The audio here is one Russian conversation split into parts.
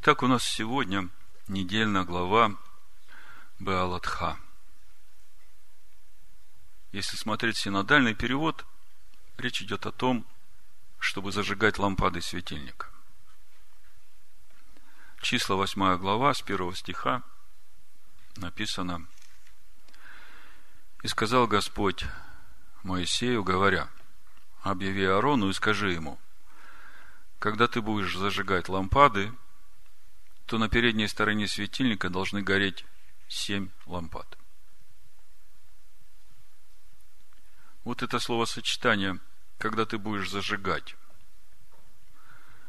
Итак, у нас сегодня недельная глава Беалатха. Если смотреть синодальный перевод, речь идет о том, чтобы зажигать лампады светильника. Числа 8 глава с 1 стиха написано «И сказал Господь Моисею, говоря, объяви Аарону и скажи ему, когда ты будешь зажигать лампады, то на передней стороне светильника должны гореть семь лампад. Вот это словосочетание, когда ты будешь зажигать.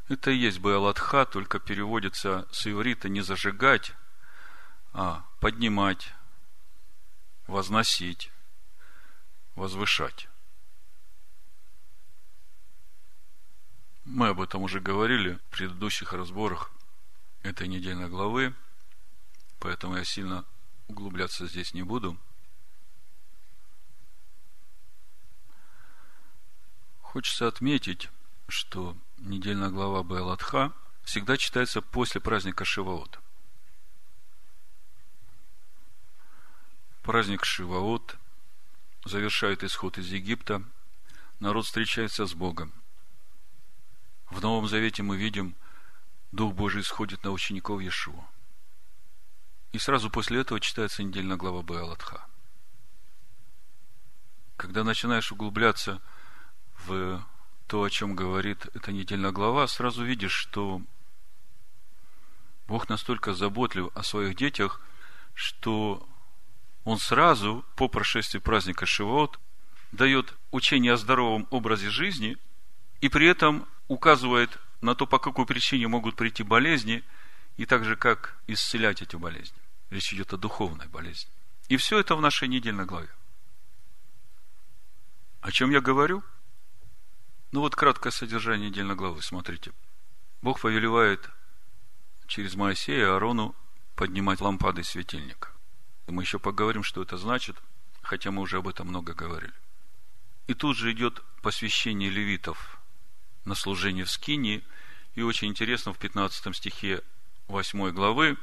Это и есть Беалатха, только переводится с иврита не зажигать, а поднимать, возносить, возвышать. Мы об этом уже говорили в предыдущих разборах этой недельной главы, поэтому я сильно углубляться здесь не буду. Хочется отметить, что недельная глава Беалатха всегда читается после праздника Шиваот. Праздник Шиваот завершает исход из Египта, народ встречается с Богом. В Новом Завете мы видим – Дух Божий сходит на учеников Иешуа. И сразу после этого читается недельная глава Беалатха. Когда начинаешь углубляться в то, о чем говорит эта недельная глава, сразу видишь, что Бог настолько заботлив о своих детях, что Он сразу по прошествии праздника Шивот дает учение о здоровом образе жизни и при этом указывает на то, по какой причине могут прийти болезни, и также как исцелять эти болезни. Речь идет о духовной болезни. И все это в нашей недельной главе. О чем я говорю? Ну вот краткое содержание недельной главы, смотрите. Бог повелевает через Моисея Аарону поднимать лампады светильника. Мы еще поговорим, что это значит, хотя мы уже об этом много говорили. И тут же идет посвящение левитов на служение в Скинии. И очень интересно, в 15 стихе 8 главы,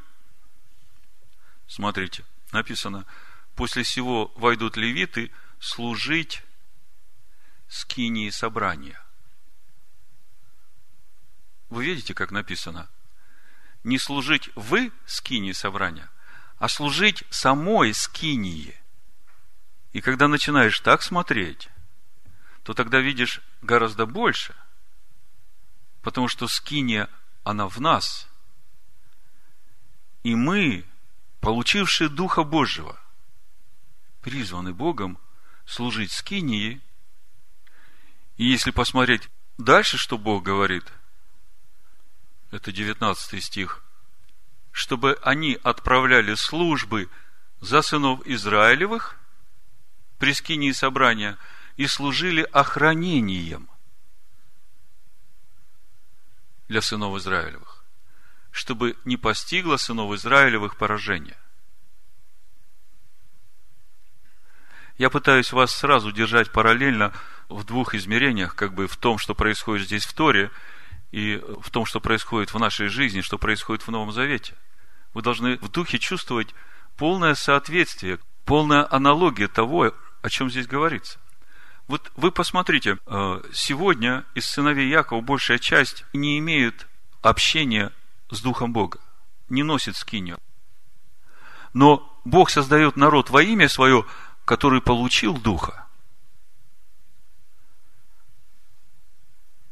смотрите, написано, после всего войдут левиты служить скинии собрания. Вы видите, как написано? Не служить вы скинии собрания, а служить самой скинии. И когда начинаешь так смотреть, то тогда видишь гораздо больше – Потому что скиния, она в нас. И мы, получившие Духа Божьего, призваны Богом служить скинии. И если посмотреть дальше, что Бог говорит, это 19 стих, чтобы они отправляли службы за сынов Израилевых при скинии собрания и служили охранением – для сынов Израилевых, чтобы не постигло сынов Израилевых поражение. Я пытаюсь вас сразу держать параллельно в двух измерениях, как бы в том, что происходит здесь в Торе, и в том, что происходит в нашей жизни, что происходит в Новом Завете. Вы должны в духе чувствовать полное соответствие, полная аналогия того, о чем здесь говорится. Вот вы посмотрите, э, сегодня из сыновей Якова большая часть не имеют общения с Духом Бога, не носит скинию. Но Бог создает народ во имя свое, который получил Духа,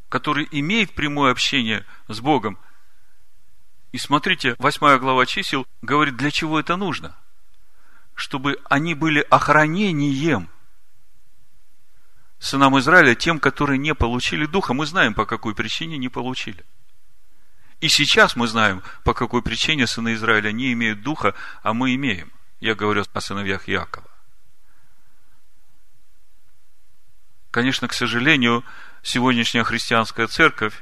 который имеет прямое общение с Богом. И смотрите, восьмая глава чисел говорит, для чего это нужно? Чтобы они были охранением сынам Израиля, тем, которые не получили Духа. Мы знаем, по какой причине не получили. И сейчас мы знаем, по какой причине сыны Израиля не имеют Духа, а мы имеем. Я говорю о сыновьях Якова. Конечно, к сожалению, сегодняшняя христианская церковь,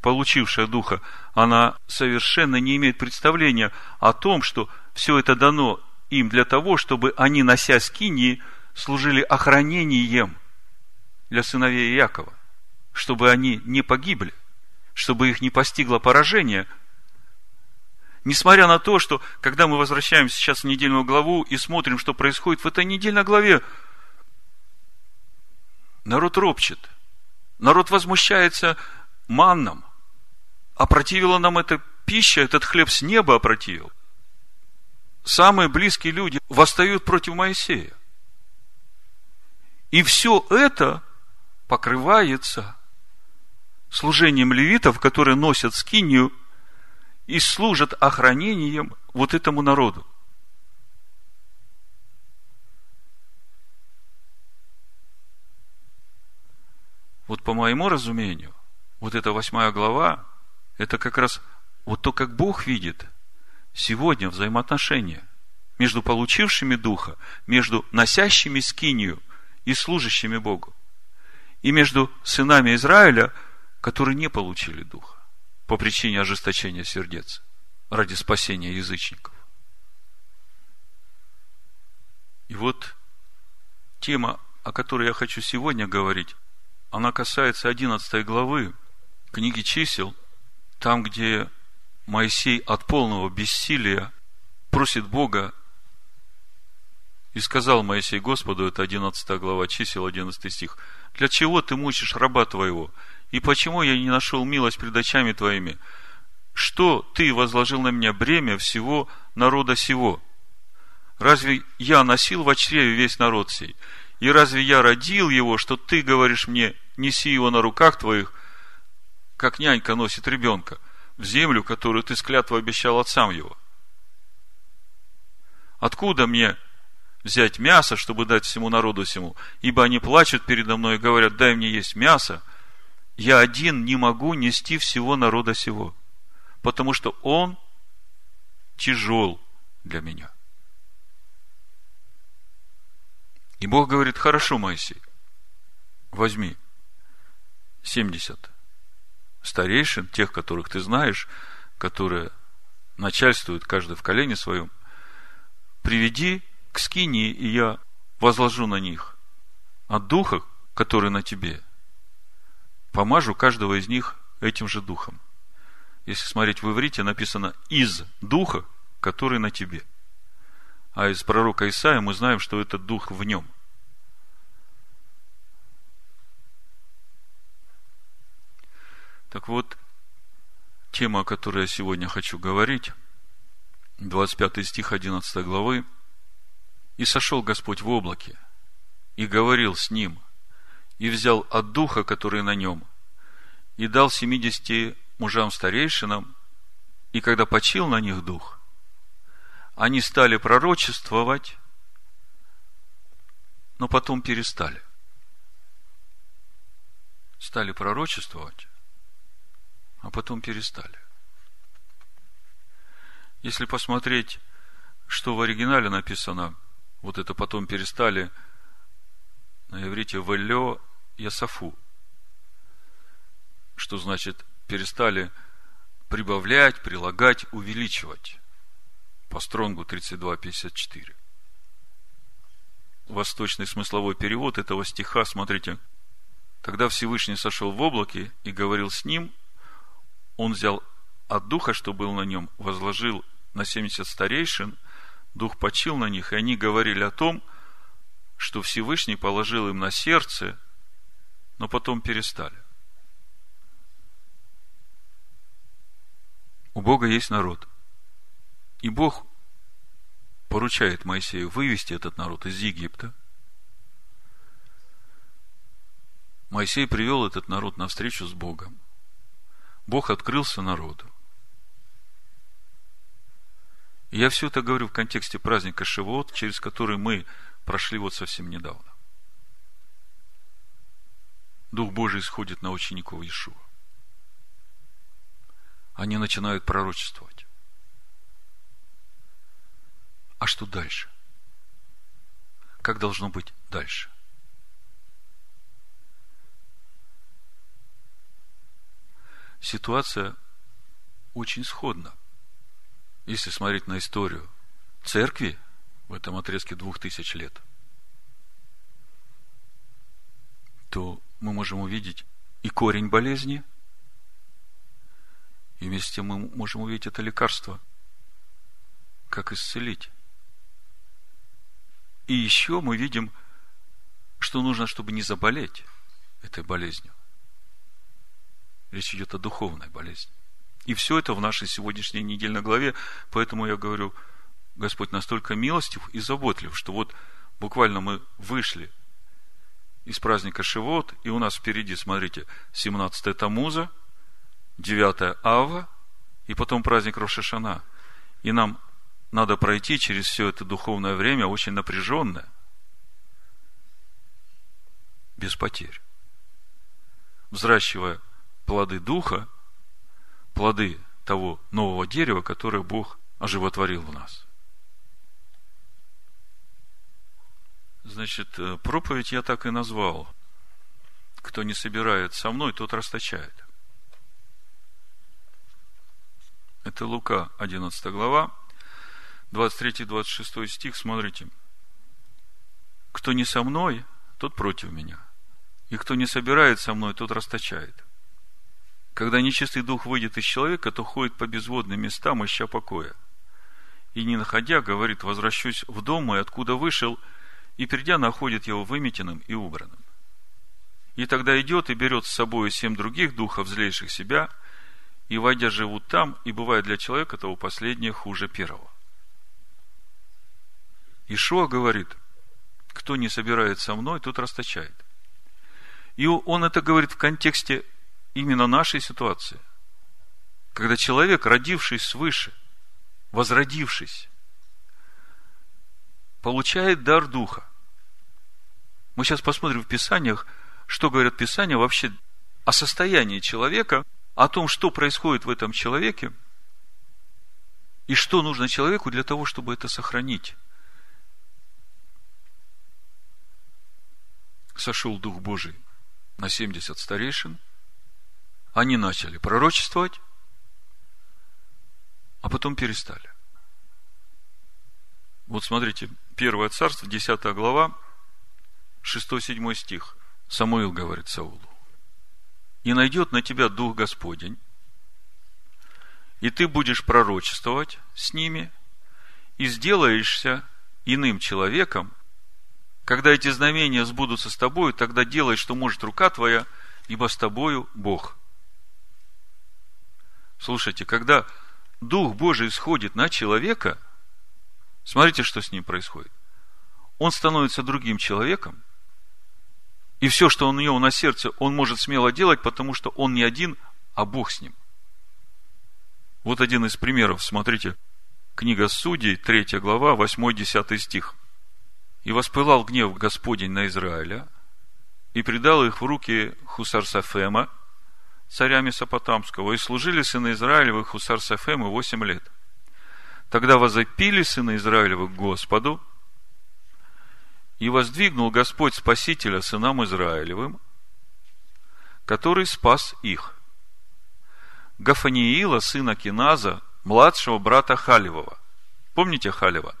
получившая Духа, она совершенно не имеет представления о том, что все это дано им для того, чтобы они, нося скинии, служили охранением для сыновей Якова, чтобы они не погибли, чтобы их не постигло поражение, Несмотря на то, что когда мы возвращаемся сейчас в недельную главу и смотрим, что происходит в этой недельной главе, народ ропчет, народ возмущается манном, опротивила нам эта пища, этот хлеб с неба опротивил. Самые близкие люди восстают против Моисея. И все это покрывается служением левитов, которые носят скинию и служат охранением вот этому народу. Вот по моему разумению, вот эта восьмая глава, это как раз вот то, как Бог видит сегодня взаимоотношения между получившими Духа, между носящими скинию и служащими Богу, и между сынами Израиля, которые не получили Духа по причине ожесточения сердец ради спасения язычников. И вот тема, о которой я хочу сегодня говорить, она касается 11 главы книги чисел, там, где Моисей от полного бессилия просит Бога и сказал Моисей Господу, это 11 глава чисел, 11 стих, «Для чего ты мучишь раба твоего? И почему я не нашел милость пред очами твоими? Что ты возложил на меня бремя всего народа сего? Разве я носил в чреве весь народ сей? И разве я родил его, что ты говоришь мне, неси его на руках твоих, как нянька носит ребенка, в землю, которую ты с клятвой обещал отцам его? Откуда мне взять мясо, чтобы дать всему народу всему? Ибо они плачут передо мной и говорят, дай мне есть мясо, я один не могу нести всего народа сего, потому что он тяжел для меня. И Бог говорит, хорошо, Моисей, возьми 70 старейшин, тех, которых ты знаешь, которые начальствуют каждый в колене своем, приведи к скинии, и я возложу на них от духа, который на тебе, помажу каждого из них этим же духом. Если смотреть в иврите, написано «из духа, который на тебе». А из пророка Исаия мы знаем, что этот дух в нем – Так вот, тема, о которой я сегодня хочу говорить, 25 стих 11 главы. «И сошел Господь в облаке, и говорил с ним, и взял от духа, который на нем, и дал семидесяти мужам старейшинам, и когда почил на них дух, они стали пророчествовать, но потом перестали. Стали пророчествовать, а потом перестали. Если посмотреть, что в оригинале написано, вот это потом перестали, на иврите «велё ясафу», что значит перестали прибавлять, прилагать, увеличивать. По стронгу 32.54. Восточный смысловой перевод этого стиха, смотрите, Тогда Всевышний сошел в облаке и говорил с ним, он взял от духа, что был на нем, возложил на 70 старейшин, дух почил на них, и они говорили о том, что Всевышний положил им на сердце, но потом перестали. У Бога есть народ. И Бог поручает Моисею вывести этот народ из Египта. Моисей привел этот народ на встречу с Богом. Бог открылся народу. И я все это говорю в контексте праздника Шивот, через который мы прошли вот совсем недавно. Дух Божий исходит на учеников Иешуа. Они начинают пророчествовать. А что дальше? Как должно быть дальше? ситуация очень сходна. Если смотреть на историю церкви в этом отрезке двух тысяч лет, то мы можем увидеть и корень болезни, и вместе мы можем увидеть это лекарство как исцелить. И еще мы видим, что нужно, чтобы не заболеть этой болезнью. Речь идет о духовной болезни. И все это в нашей сегодняшней недельной главе, поэтому я говорю, Господь настолько милостив и заботлив, что вот буквально мы вышли из праздника Шивот, и у нас впереди, смотрите, 17 Тамуза, 9 Ава, и потом праздник Рошашана. И нам надо пройти через все это духовное время, очень напряженное, без потерь. Взращивая плоды Духа, плоды того нового дерева, которое Бог оживотворил в нас. Значит, э, проповедь я так и назвал. Кто не собирает со мной, тот расточает. Это Лука, 11 глава, 23-26 стих, смотрите. Кто не со мной, тот против меня. И кто не собирает со мной, тот расточает. Когда нечистый дух выйдет из человека, то ходит по безводным местам, ища покоя. И не находя, говорит, возвращусь в дом мой, откуда вышел, и придя, находит его выметенным и убранным. И тогда идет и берет с собой семь других духов, злейших себя, и, войдя, живут там, и бывает для человека того последнее хуже первого. Ишуа говорит, кто не собирает со мной, тот расточает. И он это говорит в контексте именно нашей ситуации. Когда человек, родившись свыше, возродившись, получает дар Духа. Мы сейчас посмотрим в Писаниях, что говорят Писания вообще о состоянии человека, о том, что происходит в этом человеке, и что нужно человеку для того, чтобы это сохранить. Сошел Дух Божий на 70 старейшин, они начали пророчествовать, а потом перестали. Вот смотрите, Первое царство, 10 глава, 6-7 стих. Самуил говорит Саулу. «И найдет на тебя Дух Господень, и ты будешь пророчествовать с ними, и сделаешься иным человеком, когда эти знамения сбудутся с тобою, тогда делай, что может рука твоя, ибо с тобою Бог. Слушайте, когда Дух Божий сходит на человека, смотрите, что с ним происходит. Он становится другим человеком, и все, что у него на сердце, он может смело делать, потому что он не один, а Бог с ним. Вот один из примеров, смотрите, книга Судей, 3 глава, 8-10 стих. «И воспылал гнев Господень на Израиля, и предал их в руки Хусарсафема, царя Месопотамского, и служили сыны Израилевы Хусар Сафему восемь лет. Тогда возопили сыны Израилевы к Господу, и воздвигнул Господь Спасителя сынам Израилевым, который спас их. Гафаниила, сына Киназа, младшего брата Халевого. Помните Халева?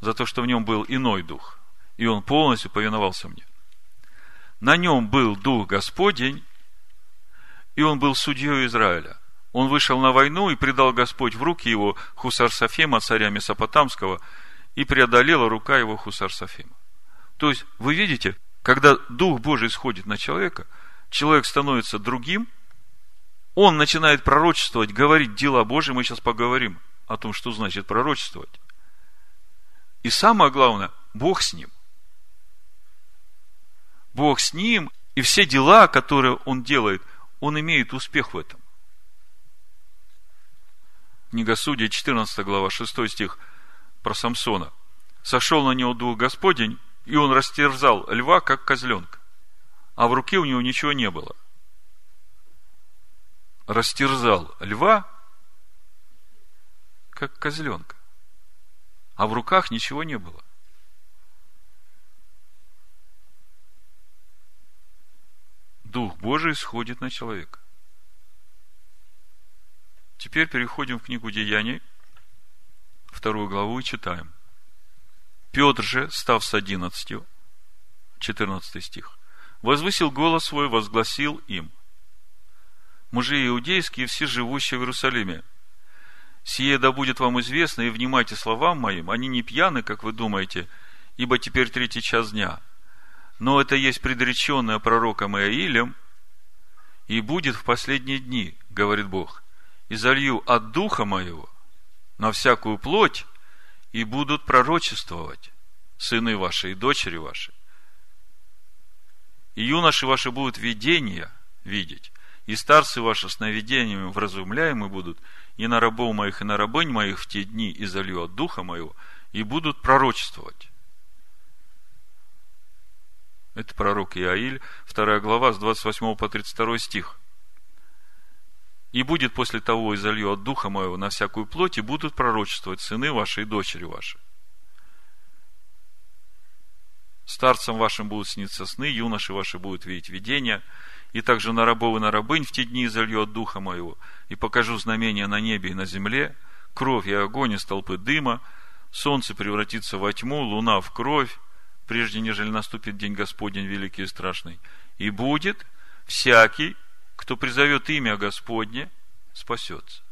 За то, что в нем был иной дух, и он полностью повиновался мне. На нем был дух Господень, и он был судьей Израиля. Он вышел на войну и предал Господь в руки его Хусар Сафема, царя Месопотамского, и преодолела рука его Хусар Сафема. То есть, вы видите, когда Дух Божий сходит на человека, человек становится другим, он начинает пророчествовать, говорить дела Божьи, мы сейчас поговорим о том, что значит пророчествовать. И самое главное, Бог с ним. Бог с ним, и все дела, которые он делает – он имеет успех в этом. Книга Судей, 14 глава, 6 стих про Самсона. Сошел на него дух Господень, и он растерзал льва, как козленка. А в руке у него ничего не было. Растерзал льва, как козленка. А в руках ничего не было. Дух Божий сходит на человека. Теперь переходим в книгу Деяний, вторую главу и читаем. Петр же, став с одиннадцатью, 14 стих, возвысил голос свой, возгласил им, мужи иудейские, все живущие в Иерусалиме, Сие да будет вам известно, и внимайте словам моим, они не пьяны, как вы думаете, ибо теперь третий час дня. Но это есть предреченное пророком Иаилем, и будет в последние дни, говорит Бог, и залью от духа моего на всякую плоть, и будут пророчествовать сыны ваши и дочери ваши. И юноши ваши будут видения видеть, и старцы ваши сновидениями вразумляемы будут, и на рабов моих, и на рабынь моих в те дни и залью от духа моего, и будут пророчествовать. Это пророк Иаиль, 2 глава, с 28 по 32 стих. И будет после того, и залью от духа моего на всякую плоть, и будут пророчествовать сыны ваши и дочери ваши. Старцам вашим будут сниться сны, юноши ваши будут видеть видения, и также на рабов и на рабынь в те дни залью от духа моего, и покажу знамения на небе и на земле, кровь и огонь из толпы дыма, солнце превратится во тьму, луна в кровь, прежде нежели наступит день Господень великий и страшный. И будет всякий, кто призовет имя Господне, спасется.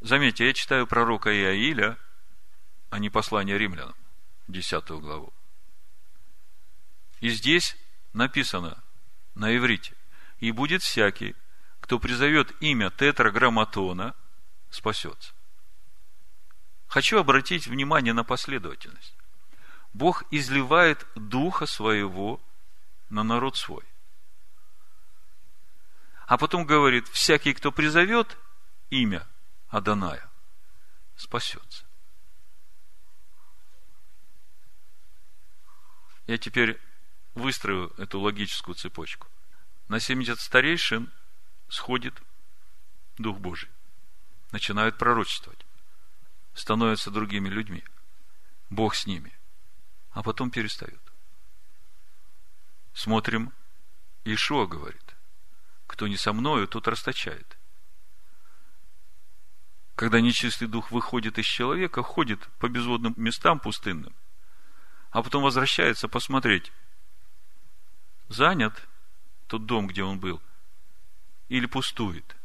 Заметьте, я читаю пророка Иаиля, а не послание римлянам, 10 главу. И здесь написано на иврите, и будет всякий, кто призовет имя тетраграмматона, спасется. Хочу обратить внимание на последовательность. Бог изливает Духа Своего на народ свой. А потом говорит, всякий, кто призовет имя Аданая, спасется. Я теперь выстрою эту логическую цепочку. На 70 старейшин сходит Дух Божий. Начинают пророчествовать. Становятся другими людьми. Бог с ними – а потом перестают. Смотрим, Ишуа говорит, кто не со мною, тот расточает. Когда нечистый дух выходит из человека, ходит по безводным местам пустынным, а потом возвращается посмотреть, занят тот дом, где он был, или пустует.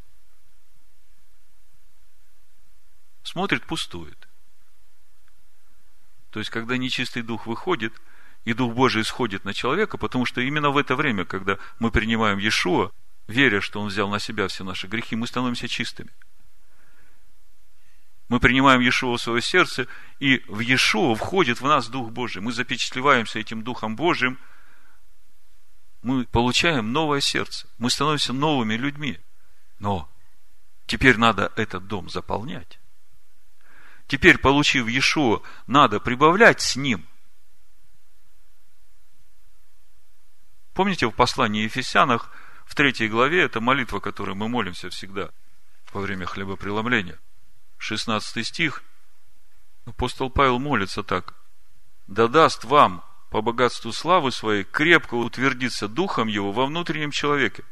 Смотрит, пустует. То есть, когда нечистый дух выходит, и Дух Божий исходит на человека, потому что именно в это время, когда мы принимаем Иешуа, веря, что Он взял на себя все наши грехи, мы становимся чистыми. Мы принимаем Иешуа в свое сердце, и в Иешуа входит в нас Дух Божий. Мы запечатлеваемся этим Духом Божьим, мы получаем новое сердце, мы становимся новыми людьми. Но теперь надо этот дом заполнять. Теперь, получив Иешуа, надо прибавлять с ним. Помните в послании Ефесянах, в третьей главе, это молитва, которой мы молимся всегда во время хлебопреломления. 16 стих. Апостол Павел молится так. «Да даст вам по богатству славы своей крепко утвердиться духом его во внутреннем человеке».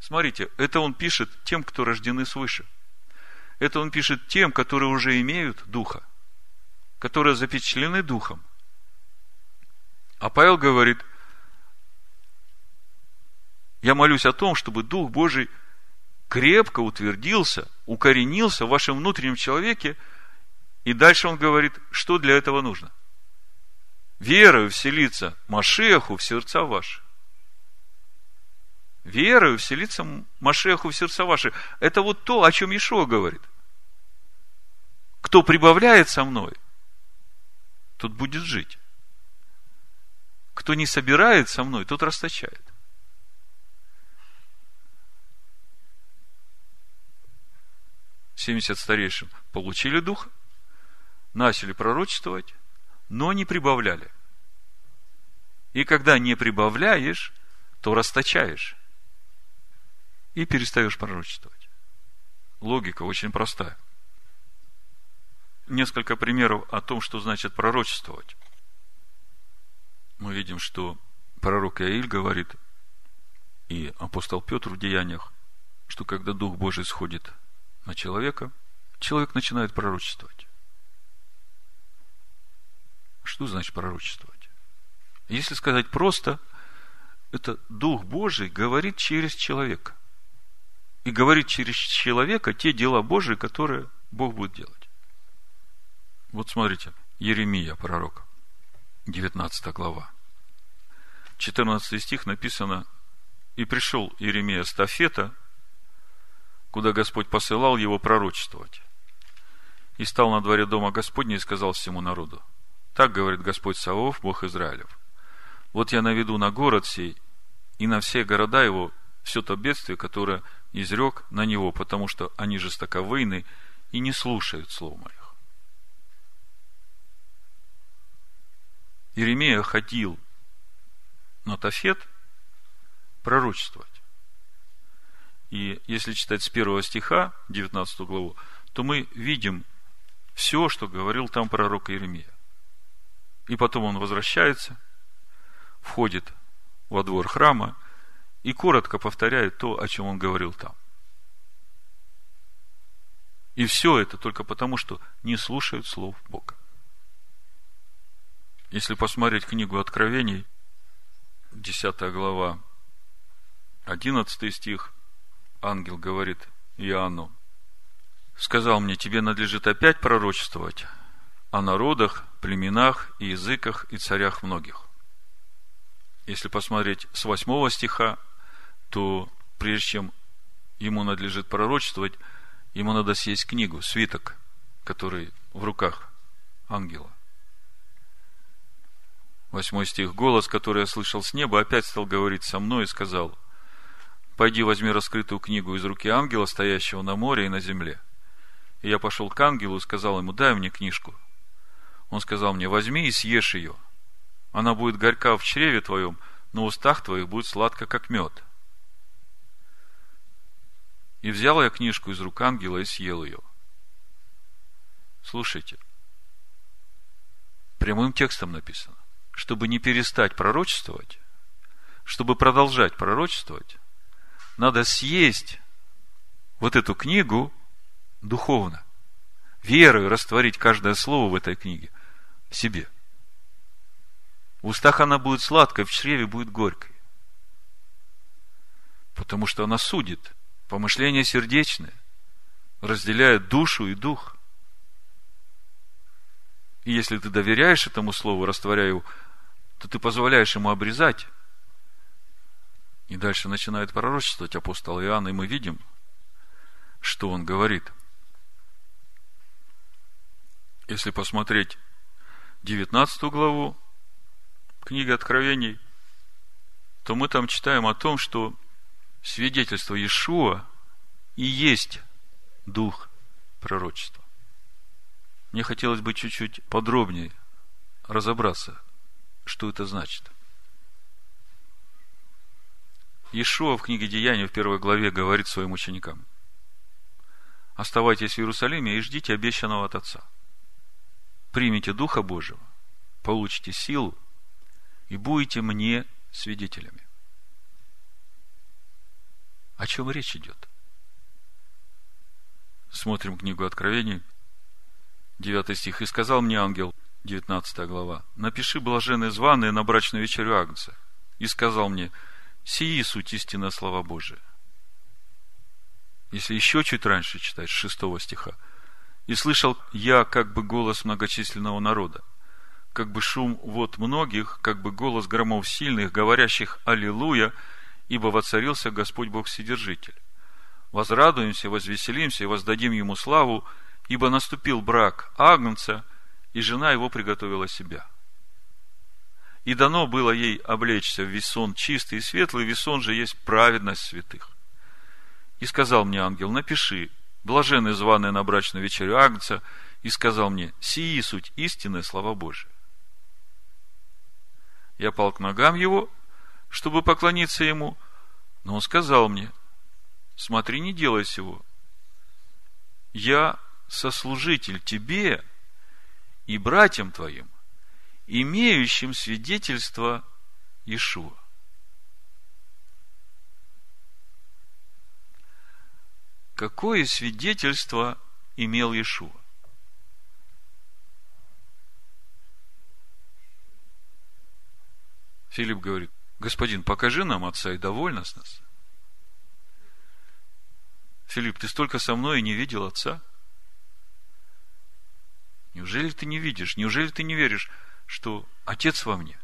Смотрите, это он пишет тем, кто рождены свыше – это он пишет тем, которые уже имеют Духа, которые запечатлены Духом. А Павел говорит, я молюсь о том, чтобы Дух Божий крепко утвердился, укоренился в вашем внутреннем человеке, и дальше он говорит, что для этого нужно. Верою вселиться Машеху в сердца ваши. Верою вселиться Машеху в сердца ваши. Это вот то, о чем Ишо говорит. Кто прибавляет со мной, тот будет жить. Кто не собирает со мной, тот расточает. Семьдесят старейшин получили дух, начали пророчествовать, но не прибавляли. И когда не прибавляешь, то расточаешь и перестаешь пророчествовать. Логика очень простая. Несколько примеров о том, что значит пророчествовать. Мы видим, что пророк Иаиль говорит, и апостол Петр в деяниях, что когда Дух Божий сходит на человека, человек начинает пророчествовать. Что значит пророчествовать? Если сказать просто, это Дух Божий говорит через человека – и говорит через человека те дела Божии, которые Бог будет делать. Вот смотрите, Еремия, пророк, 19 глава. 14 стих написано, «И пришел Иеремия с Тафета, куда Господь посылал его пророчествовать, и стал на дворе дома Господня и сказал всему народу, так говорит Господь Савов, Бог Израилев, вот я наведу на город сей и на все города его все то бедствие, которое изрек на него, потому что они жестоковыйны и не слушают слов моих. Иеремия ходил на Тафет пророчествовать. И если читать с первого стиха, 19 главу, то мы видим все, что говорил там пророк Иеремия. И потом он возвращается, входит во двор храма и коротко повторяет то, о чем он говорил там. И все это только потому, что не слушают слов Бога. Если посмотреть книгу Откровений, 10 глава, 11 стих, ангел говорит Иоанну, сказал мне, тебе надлежит опять пророчествовать о народах, племенах и языках и царях многих. Если посмотреть с 8 стиха, то прежде чем ему надлежит пророчествовать, ему надо съесть книгу, свиток, который в руках ангела. Восьмой стих. Голос, который я слышал с неба, опять стал говорить со мной и сказал, «Пойди возьми раскрытую книгу из руки ангела, стоящего на море и на земле». И я пошел к ангелу и сказал ему, дай мне книжку. Он сказал мне, возьми и съешь ее. Она будет горька в чреве твоем, но в устах твоих будет сладко, как мед. И взял я книжку из рук ангела и съел ее. Слушайте, прямым текстом написано, чтобы не перестать пророчествовать, чтобы продолжать пророчествовать, надо съесть вот эту книгу духовно. Верою растворить каждое слово в этой книге в себе. В устах она будет сладкой, в чреве будет горькой. Потому что она судит – Помышления сердечные разделяют душу и дух. И если ты доверяешь этому слову, растворяя его, то ты позволяешь ему обрезать. И дальше начинает пророчествовать апостол Иоанн, и мы видим, что он говорит. Если посмотреть 19 главу книги Откровений, то мы там читаем о том, что свидетельство Иешуа и есть дух пророчества. Мне хотелось бы чуть-чуть подробнее разобраться, что это значит. Иешуа в книге Деяния в первой главе говорит своим ученикам, оставайтесь в Иерусалиме и ждите обещанного от Отца. Примите Духа Божьего, получите силу и будете мне свидетелями. О чем речь идет? Смотрим книгу Откровений, 9 стих. «И сказал мне ангел, 19 глава, напиши блаженные званые на брачную вечерю Агнца. И сказал мне, сии суть истина слова Божия. Если еще чуть раньше читать, с 6 стиха. И слышал я как бы голос многочисленного народа, как бы шум вот многих, как бы голос громов сильных, говорящих «Аллилуйя», ибо воцарился Господь Бог Вседержитель. Возрадуемся, возвеселимся и воздадим Ему славу, ибо наступил брак Агнца, и жена его приготовила себя. И дано было ей облечься в весон чистый и светлый, весон же есть праведность святых. И сказал мне ангел, напиши, блаженны званые на брачную вечерю Агнца, и сказал мне, сии суть истинная слова Божия. Я пал к ногам его, чтобы поклониться ему, но он сказал мне, смотри, не делай сего. Я сослужитель тебе и братьям твоим, имеющим свидетельство Ишуа. Какое свидетельство имел Иешуа? Филипп говорит, Господин, покажи нам Отца и довольно с нас. Филипп, ты столько со мной и не видел Отца? Неужели ты не видишь? Неужели ты не веришь, что Отец во мне?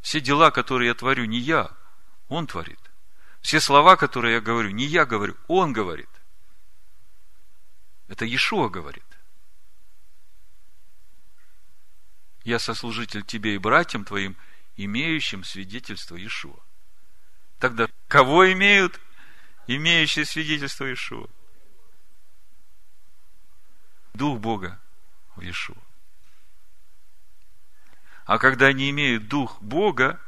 Все дела, которые я творю, не я, Он творит. Все слова, которые я говорю, не я говорю, Он говорит. Это Иешуа говорит. Я сослужитель тебе и братьям твоим, имеющим свидетельство Иешуа. Тогда кого имеют имеющие свидетельство Иешуа? Дух Бога в Иешуа. А когда они имеют Дух Бога,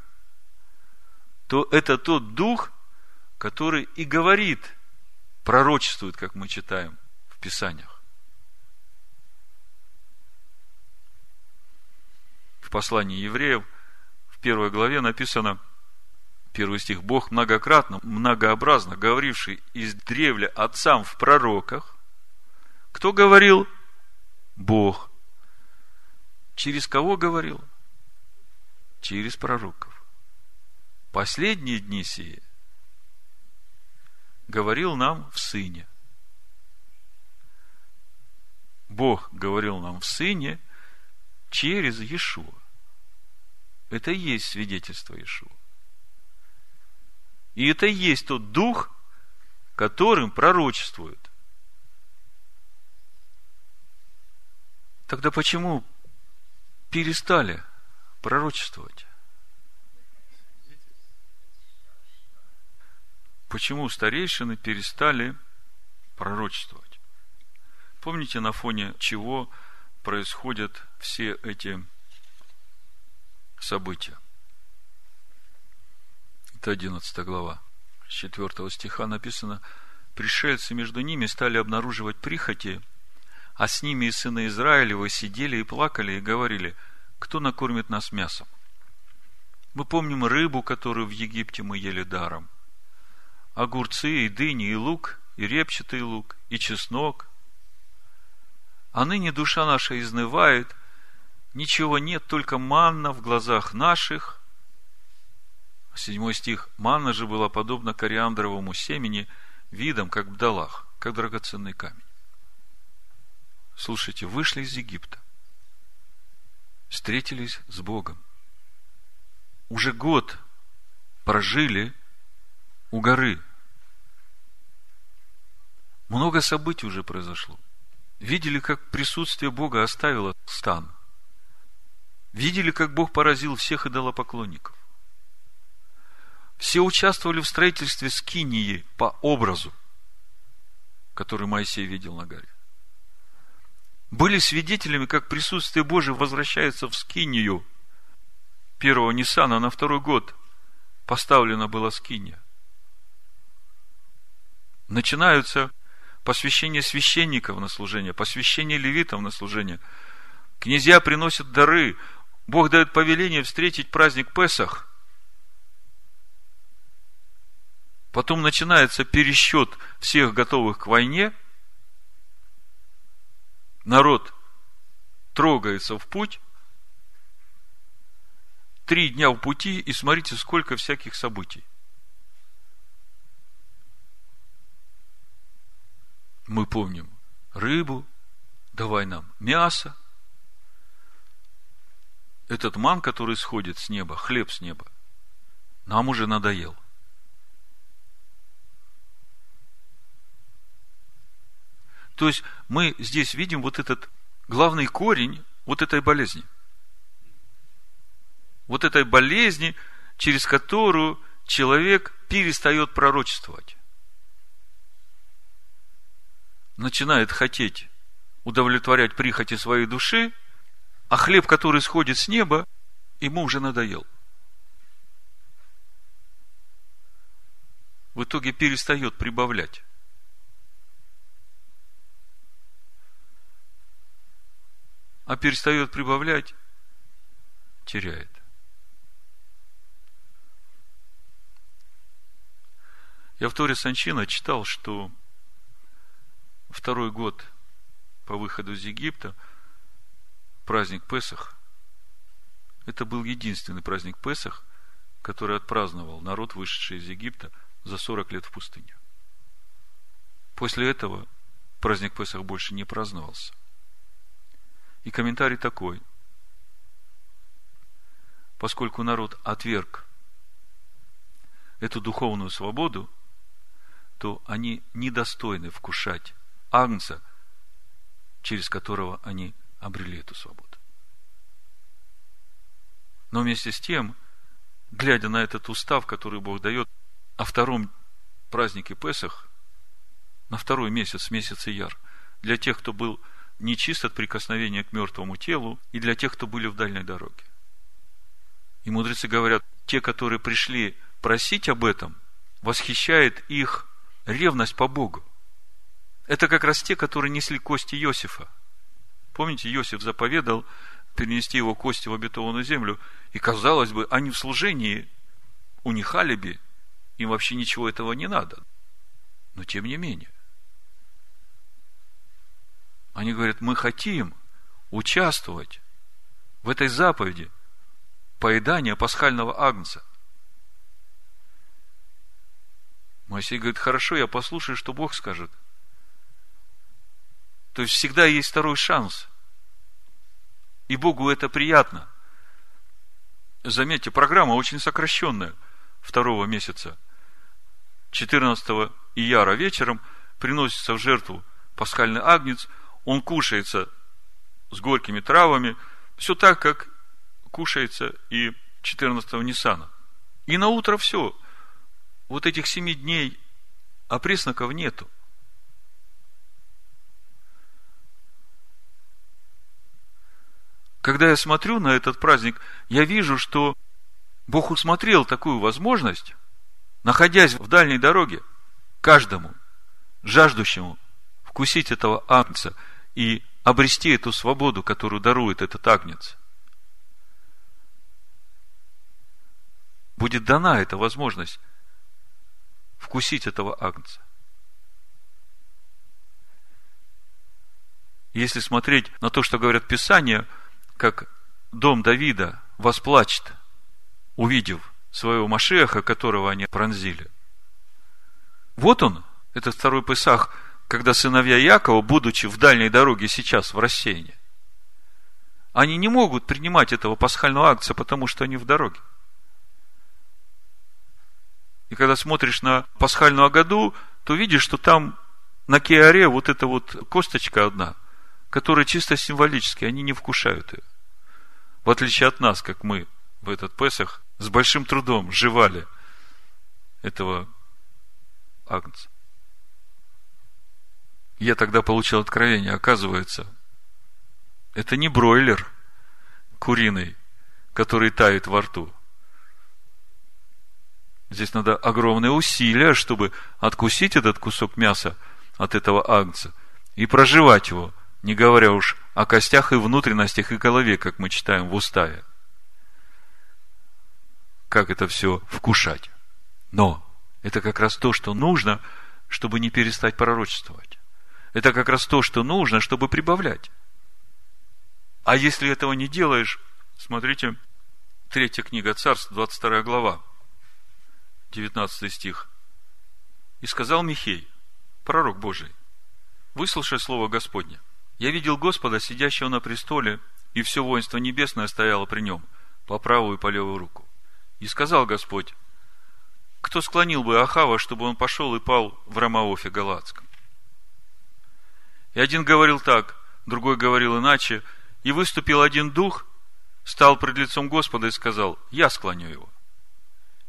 то это тот Дух, который и говорит, пророчествует, как мы читаем в Писаниях. В послании евреев в первой главе написано, первый стих, Бог многократно, многообразно говоривший из древля отцам в пророках, кто говорил? Бог. Через кого говорил? Через пророков. Последние дни сие говорил нам в Сыне. Бог говорил нам в Сыне через Иешуа. Это и есть свидетельство Иешуа. И это и есть тот дух, которым пророчествует. Тогда почему перестали пророчествовать? Почему старейшины перестали пророчествовать? Помните, на фоне чего происходят все эти события? Это 11 глава. С 4 стиха написано, пришельцы между ними стали обнаруживать прихоти а с ними и сыны Израилевы сидели и плакали и говорили, кто накормит нас мясом? Мы помним рыбу, которую в Египте мы ели даром. Огурцы, и дыни, и лук, и репчатый лук, и чеснок. А ныне душа наша изнывает, ничего нет, только манна в глазах наших. Седьмой стих. Манна же была подобна кориандровому семени, видом, как в долах, как драгоценный камень. Слушайте, вышли из Египта, встретились с Богом. Уже год прожили у горы. Много событий уже произошло. Видели, как присутствие Бога оставило стан. Видели, как Бог поразил всех идолопоклонников. Все участвовали в строительстве скинии по образу, который Моисей видел на горе были свидетелями, как присутствие Божие возвращается в Скинию. Первого Ниссана на второй год поставлена была Скиния. Начинаются посвящение священников на служение, посвящение левитов на служение. Князья приносят дары. Бог дает повеление встретить праздник Песах. Потом начинается пересчет всех готовых к войне – народ трогается в путь, три дня в пути, и смотрите, сколько всяких событий. Мы помним рыбу, давай нам мясо. Этот ман, который сходит с неба, хлеб с неба, нам уже надоел – То есть мы здесь видим вот этот главный корень вот этой болезни. Вот этой болезни, через которую человек перестает пророчествовать. Начинает хотеть удовлетворять прихоти своей души, а хлеб, который сходит с неба, ему уже надоел. В итоге перестает прибавлять. а перестает прибавлять, теряет. Я в Торе Санчина читал, что второй год по выходу из Египта, праздник Песах, это был единственный праздник Песах, который отпраздновал народ, вышедший из Египта за 40 лет в пустыне. После этого праздник Песах больше не праздновался. И комментарий такой. Поскольку народ отверг эту духовную свободу, то они недостойны вкушать агнца, через которого они обрели эту свободу. Но вместе с тем, глядя на этот устав, который Бог дает о втором празднике Песах, на второй месяц, месяц Ияр, для тех, кто был нечист от прикосновения к мертвому телу, и для тех, кто были в дальней дороге. И мудрецы говорят, те, которые пришли просить об этом, восхищает их ревность по Богу. Это как раз те, которые несли кости Иосифа. Помните, Иосиф заповедал перенести его кости в обетованную землю, и казалось бы, они в служении у них алиби, им вообще ничего этого не надо. Но тем не менее. Они говорят, мы хотим участвовать в этой заповеди поедания пасхального агнца. Моисей говорит, хорошо, я послушаю, что Бог скажет. То есть всегда есть второй шанс. И Богу это приятно. Заметьте, программа очень сокращенная второго месяца. 14 ияра вечером приносится в жертву пасхальный агнец, он кушается с горькими травами, все так, как кушается и 14-го Ниссана. И на утро все. Вот этих семи дней, а нету. Когда я смотрю на этот праздник, я вижу, что Бог усмотрел такую возможность, находясь в дальней дороге, каждому жаждущему вкусить этого агнца и обрести эту свободу, которую дарует этот агнец. Будет дана эта возможность вкусить этого агнца. Если смотреть на то, что говорят Писания – как дом Давида восплачет, увидев своего Машеха, которого они пронзили. Вот он, этот второй Песах, когда сыновья Якова, будучи в дальней дороге сейчас в рассеянии, они не могут принимать этого пасхального акция, потому что они в дороге. И когда смотришь на пасхальную году, то видишь, что там на Кеаре вот эта вот косточка одна, которая чисто символически, они не вкушают ее. В отличие от нас, как мы в этот Песах с большим трудом жевали этого агнца. Я тогда получил откровение, оказывается, это не бройлер куриный, который тает во рту. Здесь надо огромные усилия, чтобы откусить этот кусок мяса от этого агнца и проживать его не говоря уж о костях и внутренностях и голове, как мы читаем в уставе. Как это все вкушать. Но это как раз то, что нужно, чтобы не перестать пророчествовать. Это как раз то, что нужно, чтобы прибавлять. А если этого не делаешь, смотрите, третья книга Царств, 22 глава, 19 стих. «И сказал Михей, пророк Божий, выслушай слово Господне, я видел Господа, сидящего на престоле, и все воинство небесное стояло при нем, по правую и по левую руку. И сказал Господь, кто склонил бы Ахава, чтобы он пошел и пал в Рамаофе Галатском? И один говорил так, другой говорил иначе, и выступил один дух, стал пред лицом Господа и сказал, я склоню его.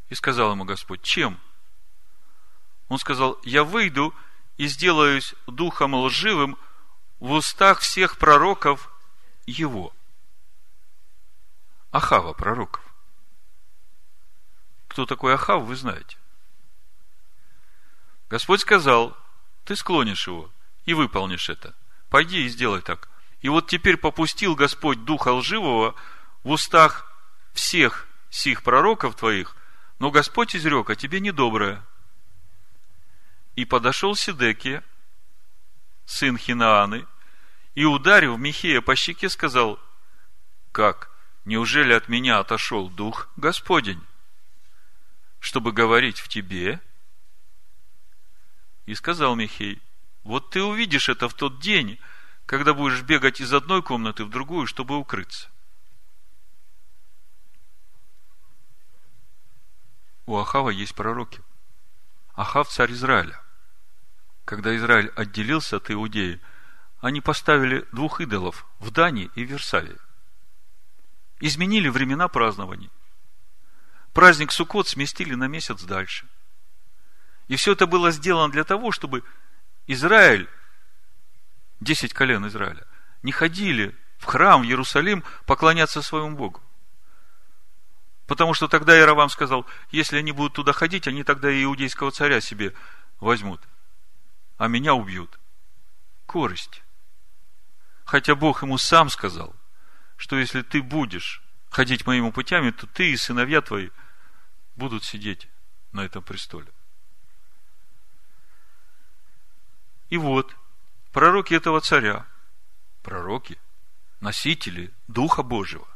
И сказал ему Господь, чем? Он сказал, я выйду и сделаюсь духом лживым в устах всех пророков его. Ахава пророков. Кто такой Ахав, вы знаете. Господь сказал, ты склонишь его и выполнишь это. Пойди и сделай так. И вот теперь попустил Господь духа лживого в устах всех сих пророков твоих, но Господь изрек о тебе недоброе. И подошел Сидекия, сын Хинааны, и, ударив Михея по щеке, сказал, «Как? Неужели от меня отошел Дух Господень, чтобы говорить в тебе?» И сказал Михей, Вот ты увидишь это в тот день, когда будешь бегать из одной комнаты в другую, чтобы укрыться. У Ахава есть пророки. Ахав царь Израиля. Когда Израиль отделился от Иудеи, они поставили двух идолов в Дании и Версале. Изменили времена празднований. Праздник Суккот сместили на месяц дальше. И все это было сделано для того, чтобы Израиль, десять колен Израиля, не ходили в храм в Иерусалим поклоняться своему Богу. Потому что тогда Яровам сказал, если они будут туда ходить, они тогда и иудейского царя себе возьмут, а меня убьют. Корость. Хотя Бог ему сам сказал, что если ты будешь ходить моими путями, то ты и сыновья твои будут сидеть на этом престоле. И вот, пророки этого царя, пророки, носители Духа Божьего,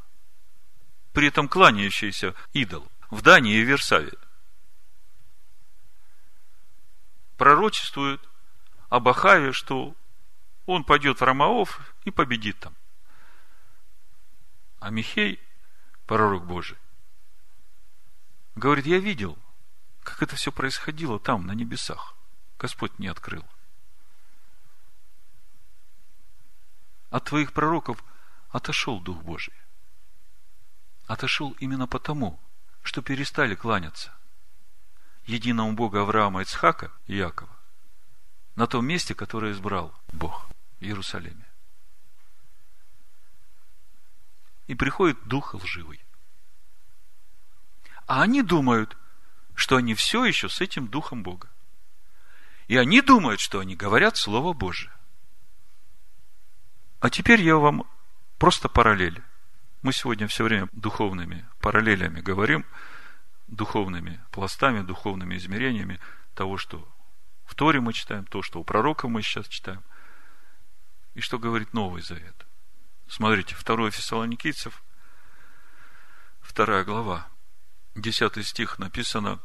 при этом кланяющийся идол в Дании и Версаве. Пророчествует об Ахаве, что он пойдет в Рамаов и победит там. А Михей, пророк Божий, говорит, я видел, как это все происходило там, на небесах. Господь не открыл. От твоих пророков отошел Дух Божий отошел именно потому, что перестали кланяться единому Богу Авраама, Ицхака и Якова на том месте, которое избрал Бог в Иерусалиме. И приходит дух лживый. А они думают, что они все еще с этим духом Бога. И они думают, что они говорят Слово Божие. А теперь я вам просто параллель мы сегодня все время духовными параллелями говорим, духовными пластами, духовными измерениями того, что в Торе мы читаем, то, что у пророка мы сейчас читаем, и что говорит Новый Завет. Смотрите, 2 Фессалоникийцев, 2 глава, 10 стих написано,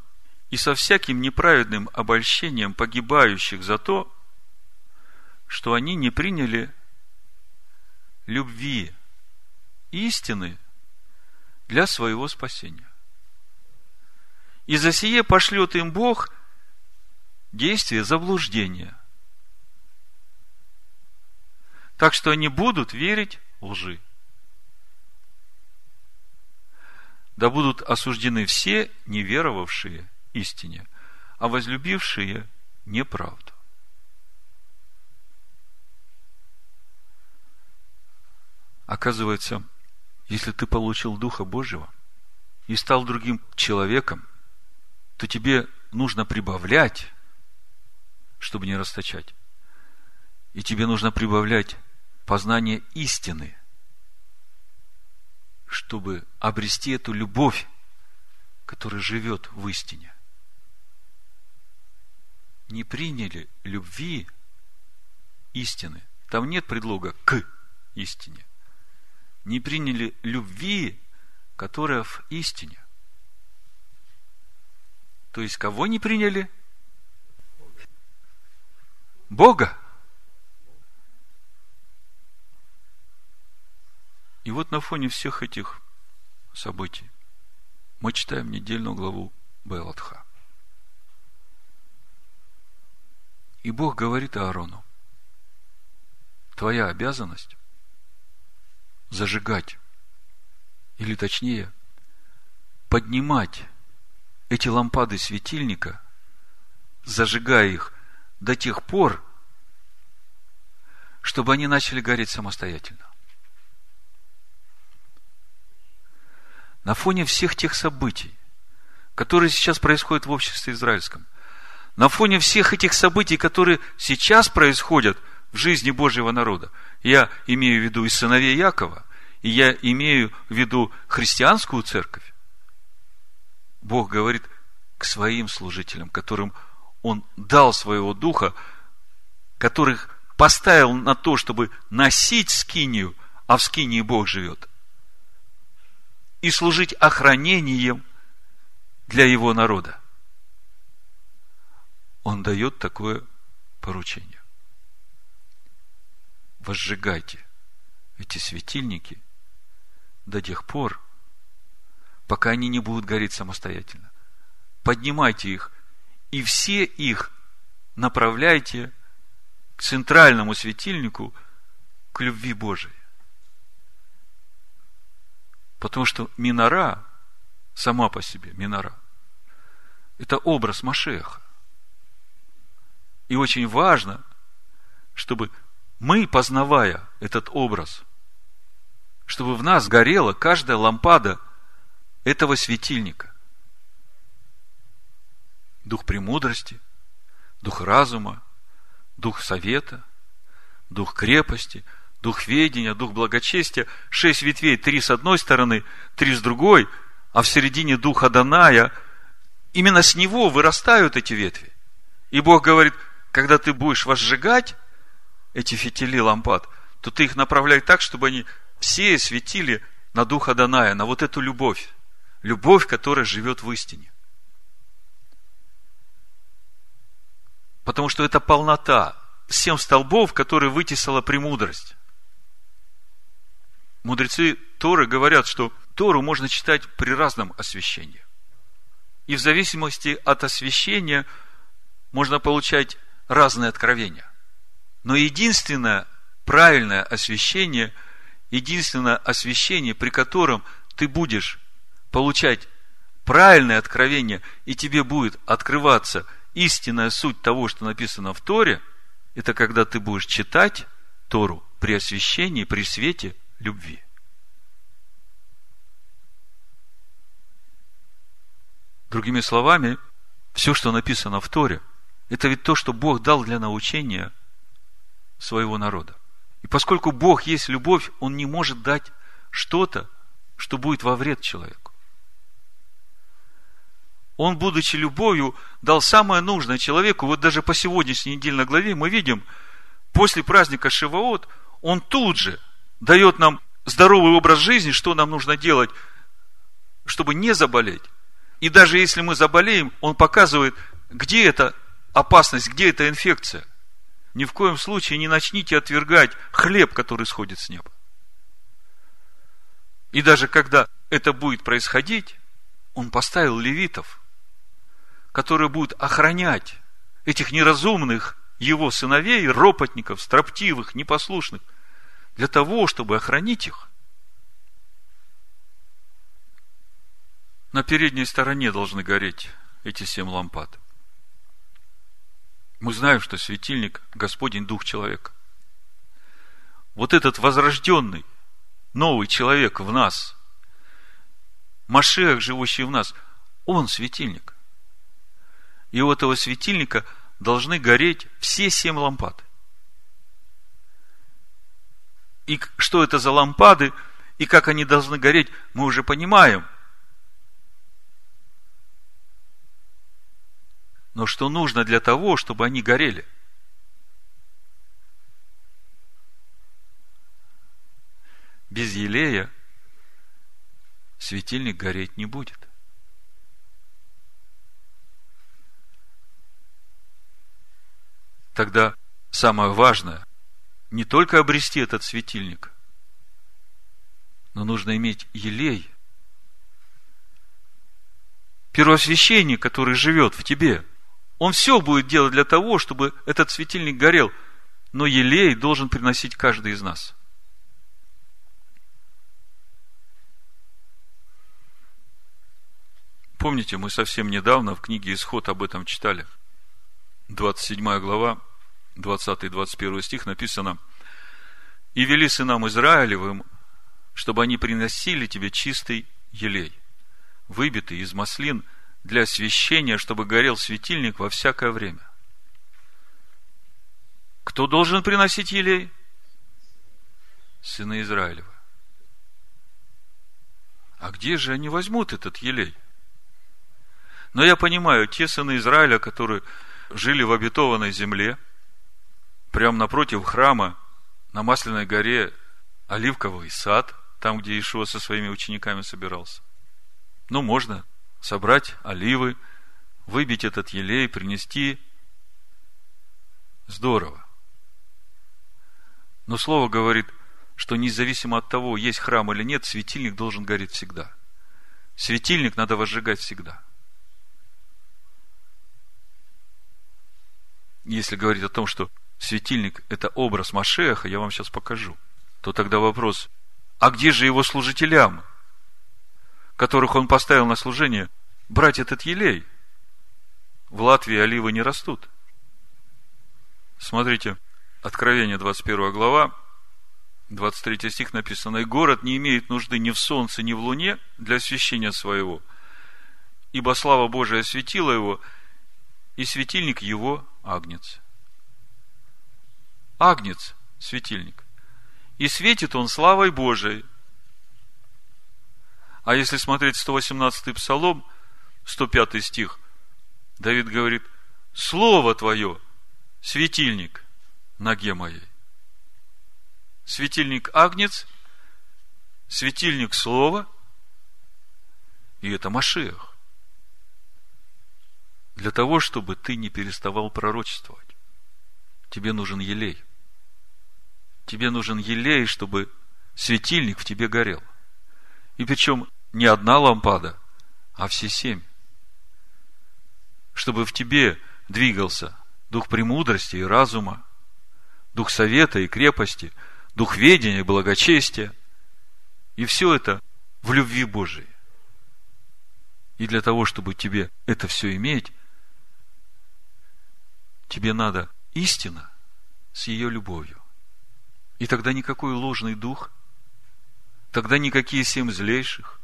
«И со всяким неправедным обольщением погибающих за то, что они не приняли любви истины для своего спасения. И за сие пошлет им Бог действие заблуждения. Так что они будут верить лжи. Да будут осуждены все неверовавшие истине, а возлюбившие неправду. Оказывается, если ты получил Духа Божьего и стал другим человеком, то тебе нужно прибавлять, чтобы не расточать. И тебе нужно прибавлять познание истины, чтобы обрести эту любовь, которая живет в истине. Не приняли любви истины. Там нет предлога к истине не приняли любви, которая в истине. То есть, кого не приняли? Бога. И вот на фоне всех этих событий мы читаем недельную главу Белатха. И Бог говорит Аарону, твоя обязанность зажигать, или точнее, поднимать эти лампады светильника, зажигая их до тех пор, чтобы они начали гореть самостоятельно. На фоне всех тех событий, которые сейчас происходят в обществе израильском, на фоне всех этих событий, которые сейчас происходят – в жизни Божьего народа. Я имею в виду и сыновей Якова, и я имею в виду христианскую церковь. Бог говорит к своим служителям, которым Он дал своего духа, которых поставил на то, чтобы носить скинию, а в скинии Бог живет, и служить охранением для Его народа. Он дает такое поручение. возжигайте эти светильники до тех пор, пока они не будут гореть самостоятельно. Поднимайте их, и все их направляйте к центральному светильнику, к любви Божией. Потому что минора, сама по себе минора, это образ Машеха. И очень важно, чтобы мы, познавая этот образ, чтобы в нас горела каждая лампада этого светильника. Дух премудрости, дух разума, дух совета, дух крепости, дух ведения, дух благочестия. Шесть ветвей, три с одной стороны, три с другой, а в середине духа Даная. Именно с него вырастают эти ветви. И Бог говорит, когда ты будешь возжигать эти фитили лампад, то ты их направляй так, чтобы они все светили на Духа Даная, на вот эту любовь. Любовь, которая живет в истине. Потому что это полнота. Семь столбов, которые вытесала премудрость. Мудрецы Торы говорят, что Тору можно читать при разном освящении. И в зависимости от освящения можно получать разные откровения. Но единственное правильное освящение, единственное освящение, при котором ты будешь получать правильное откровение, и тебе будет открываться истинная суть того, что написано в Торе, это когда ты будешь читать Тору при освящении, при свете любви. Другими словами, все, что написано в Торе, это ведь то, что Бог дал для научения своего народа. И поскольку Бог есть любовь, Он не может дать что-то, что будет во вред человеку. Он, будучи любовью, дал самое нужное человеку. Вот даже по сегодняшней недельной главе мы видим, после праздника Шивоот, он тут же дает нам здоровый образ жизни, что нам нужно делать, чтобы не заболеть. И даже если мы заболеем, он показывает, где эта опасность, где эта инфекция. Ни в коем случае не начните отвергать хлеб, который сходит с неба. И даже когда это будет происходить, он поставил левитов, которые будут охранять этих неразумных его сыновей, ропотников, строптивых, непослушных, для того, чтобы охранить их. На передней стороне должны гореть эти семь лампад. Мы знаем, что светильник – Господень Дух человека. Вот этот возрожденный, новый человек в нас, Машех, живущий в нас, он светильник. И у этого светильника должны гореть все семь лампад. И что это за лампады, и как они должны гореть, мы уже понимаем – но что нужно для того, чтобы они горели. Без елея светильник гореть не будет. Тогда самое важное не только обрести этот светильник, но нужно иметь елей. Первосвященник, который живет в тебе – он все будет делать для того, чтобы этот светильник горел. Но елей должен приносить каждый из нас. Помните, мы совсем недавно в книге Исход об этом читали. 27 глава, 20-21 стих написано, «И вели сынам Израилевым, чтобы они приносили тебе чистый елей, выбитый из маслин – для освящения, чтобы горел светильник во всякое время. Кто должен приносить елей? Сыны Израилева. А где же они возьмут этот елей? Но я понимаю, те сыны Израиля, которые жили в обетованной земле, прямо напротив храма, на Масляной горе, Оливковый сад, там, где Ишуа со своими учениками собирался. Ну, можно собрать оливы, выбить этот елей, принести. Здорово. Но Слово говорит, что независимо от того, есть храм или нет, светильник должен гореть всегда. Светильник надо возжигать всегда. Если говорить о том, что светильник – это образ Машеха, я вам сейчас покажу, то тогда вопрос, а где же его служителям, которых он поставил на служение, брать этот елей? В Латвии оливы не растут. Смотрите, Откровение 21 глава, 23 стих написано, «И город не имеет нужды ни в солнце, ни в луне для освящения своего, ибо слава Божия осветила его, и светильник его – агнец». Агнец – светильник. И светит он славой Божией. А если смотреть 118-й псалом, 105 стих, Давид говорит, Слово Твое – светильник – ноге моей. Светильник Агнец, светильник Слова, и это Машех. Для того, чтобы ты не переставал пророчествовать, тебе нужен елей. Тебе нужен елей, чтобы светильник в тебе горел. И причем не одна лампада, а все семь. Чтобы в тебе двигался дух премудрости и разума, дух совета и крепости, дух ведения и благочестия. И все это в любви Божией. И для того, чтобы тебе это все иметь, тебе надо истина с ее любовью. И тогда никакой ложный дух, тогда никакие семь злейших,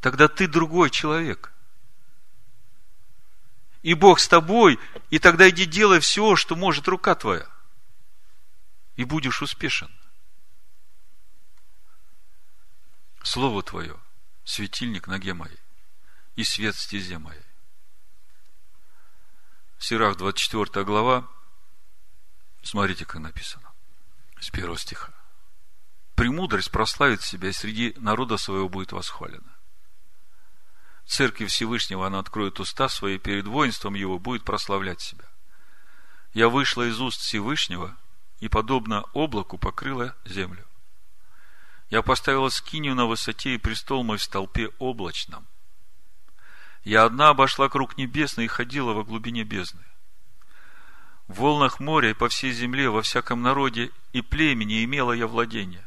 тогда ты другой человек – и Бог с тобой, и тогда иди делай все, что может рука твоя. И будешь успешен. Слово Твое – светильник ноге моей и свет стезе моей. Сирах, 24 глава, смотрите, как написано, с первого стиха. «Премудрость прославит себя, и среди народа своего будет восхвалена церкви Всевышнего она откроет уста свои перед воинством его, будет прославлять себя. Я вышла из уст Всевышнего, и, подобно облаку, покрыла землю. Я поставила скинию на высоте, и престол мой в столпе облачном. Я одна обошла круг небесный и ходила во глубине бездны. В волнах моря и по всей земле, во всяком народе и племени имела я владение.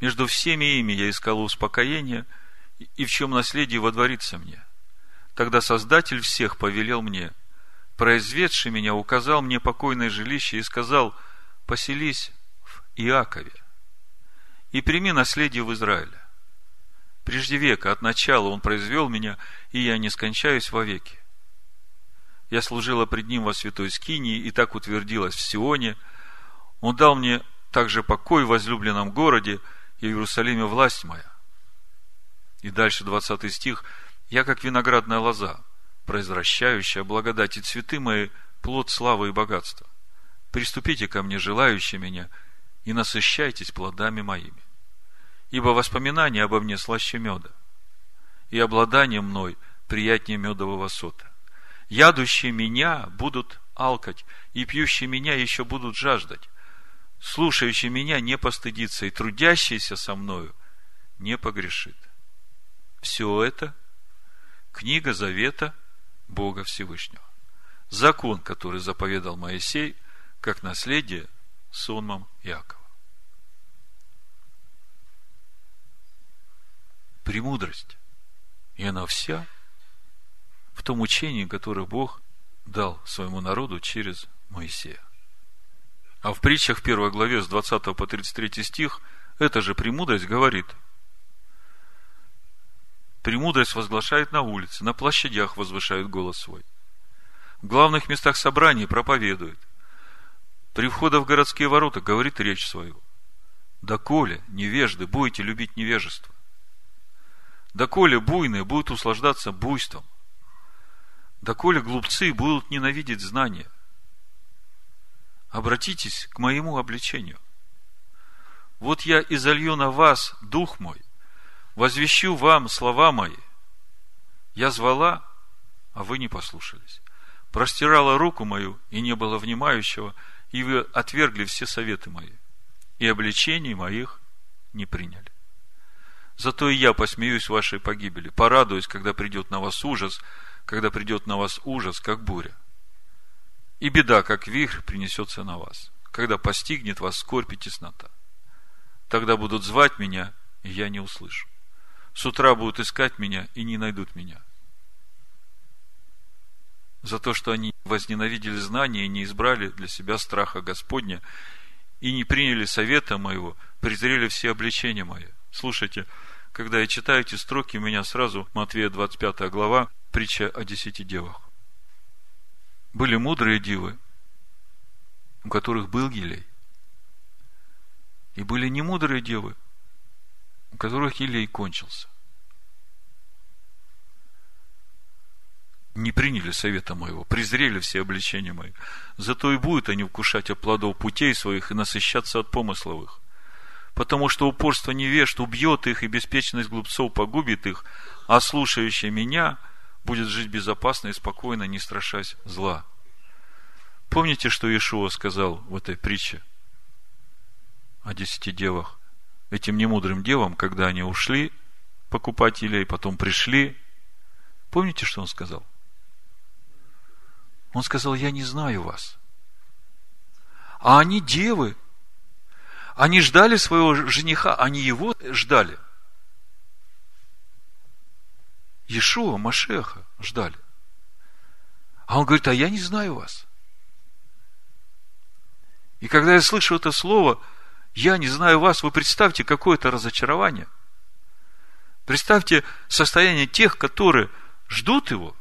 Между всеми ими я искала успокоения – и в чем наследие водворится мне. Тогда Создатель всех повелел мне, произведший меня указал мне покойное жилище и сказал, поселись в Иакове и прими наследие в Израиле. Прежде века, от начала он произвел меня, и я не скончаюсь вовеки. Я служила пред ним во святой скинии, и так утвердилась в Сионе. Он дал мне также покой в возлюбленном городе, и в Иерусалиме власть моя. И дальше 20 стих. «Я, как виноградная лоза, произвращающая благодать и цветы мои, плод славы и богатства. Приступите ко мне, желающие меня, и насыщайтесь плодами моими. Ибо воспоминания обо мне слаще меда, и обладание мной приятнее медового сота. Ядущие меня будут алкать, и пьющие меня еще будут жаждать. Слушающий меня не постыдится, и трудящийся со мною не погрешит. Все это книга завета Бога Всевышнего. Закон, который заповедал Моисей, как наследие сонмам Иакова. Премудрость. И она вся в том учении, которое Бог дал своему народу через Моисея. А в притчах в первой главе с 20 по 33 стих эта же премудрость говорит – Премудрость возглашает на улице, на площадях возвышает голос свой. В главных местах собраний проповедует. При входе в городские ворота говорит речь свою. Доколе, невежды, будете любить невежество. Доколе буйные будут услаждаться буйством. Доколе глупцы будут ненавидеть знания. Обратитесь к моему обличению. Вот я изолью на вас дух мой, возвещу вам слова мои. Я звала, а вы не послушались. Простирала руку мою, и не было внимающего, и вы отвергли все советы мои, и обличений моих не приняли. Зато и я посмеюсь вашей погибели, порадуюсь, когда придет на вас ужас, когда придет на вас ужас, как буря. И беда, как вихрь, принесется на вас, когда постигнет вас скорбь и теснота. Тогда будут звать меня, и я не услышу. С утра будут искать меня, и не найдут меня. За то, что они возненавидели знания и не избрали для себя страха Господня, и не приняли совета моего, презрели все обличения мои. Слушайте, когда я читаю эти строки, у меня сразу Матвея 25 глава, притча о десяти девах. Были мудрые дивы, у которых был елей. И были немудрые девы, у которых елей кончился. Не приняли совета моего, презрели все обличения мои. Зато и будут они вкушать от плодов путей своих и насыщаться от помысловых. Потому что упорство невежд убьет их, и беспечность глупцов погубит их, а слушающий меня будет жить безопасно и спокойно, не страшась зла. Помните, что Иешуа сказал в этой притче о десяти девах? Этим немудрым девам, когда они ушли покупать елей, потом пришли. Помните, что он сказал? Он сказал, я не знаю вас. А они девы. Они ждали своего жениха, они его ждали. Иешуа, Машеха ждали. А он говорит, а я не знаю вас. И когда я слышу это слово, я не знаю вас, вы представьте, какое это разочарование. Представьте состояние тех, которые ждут его,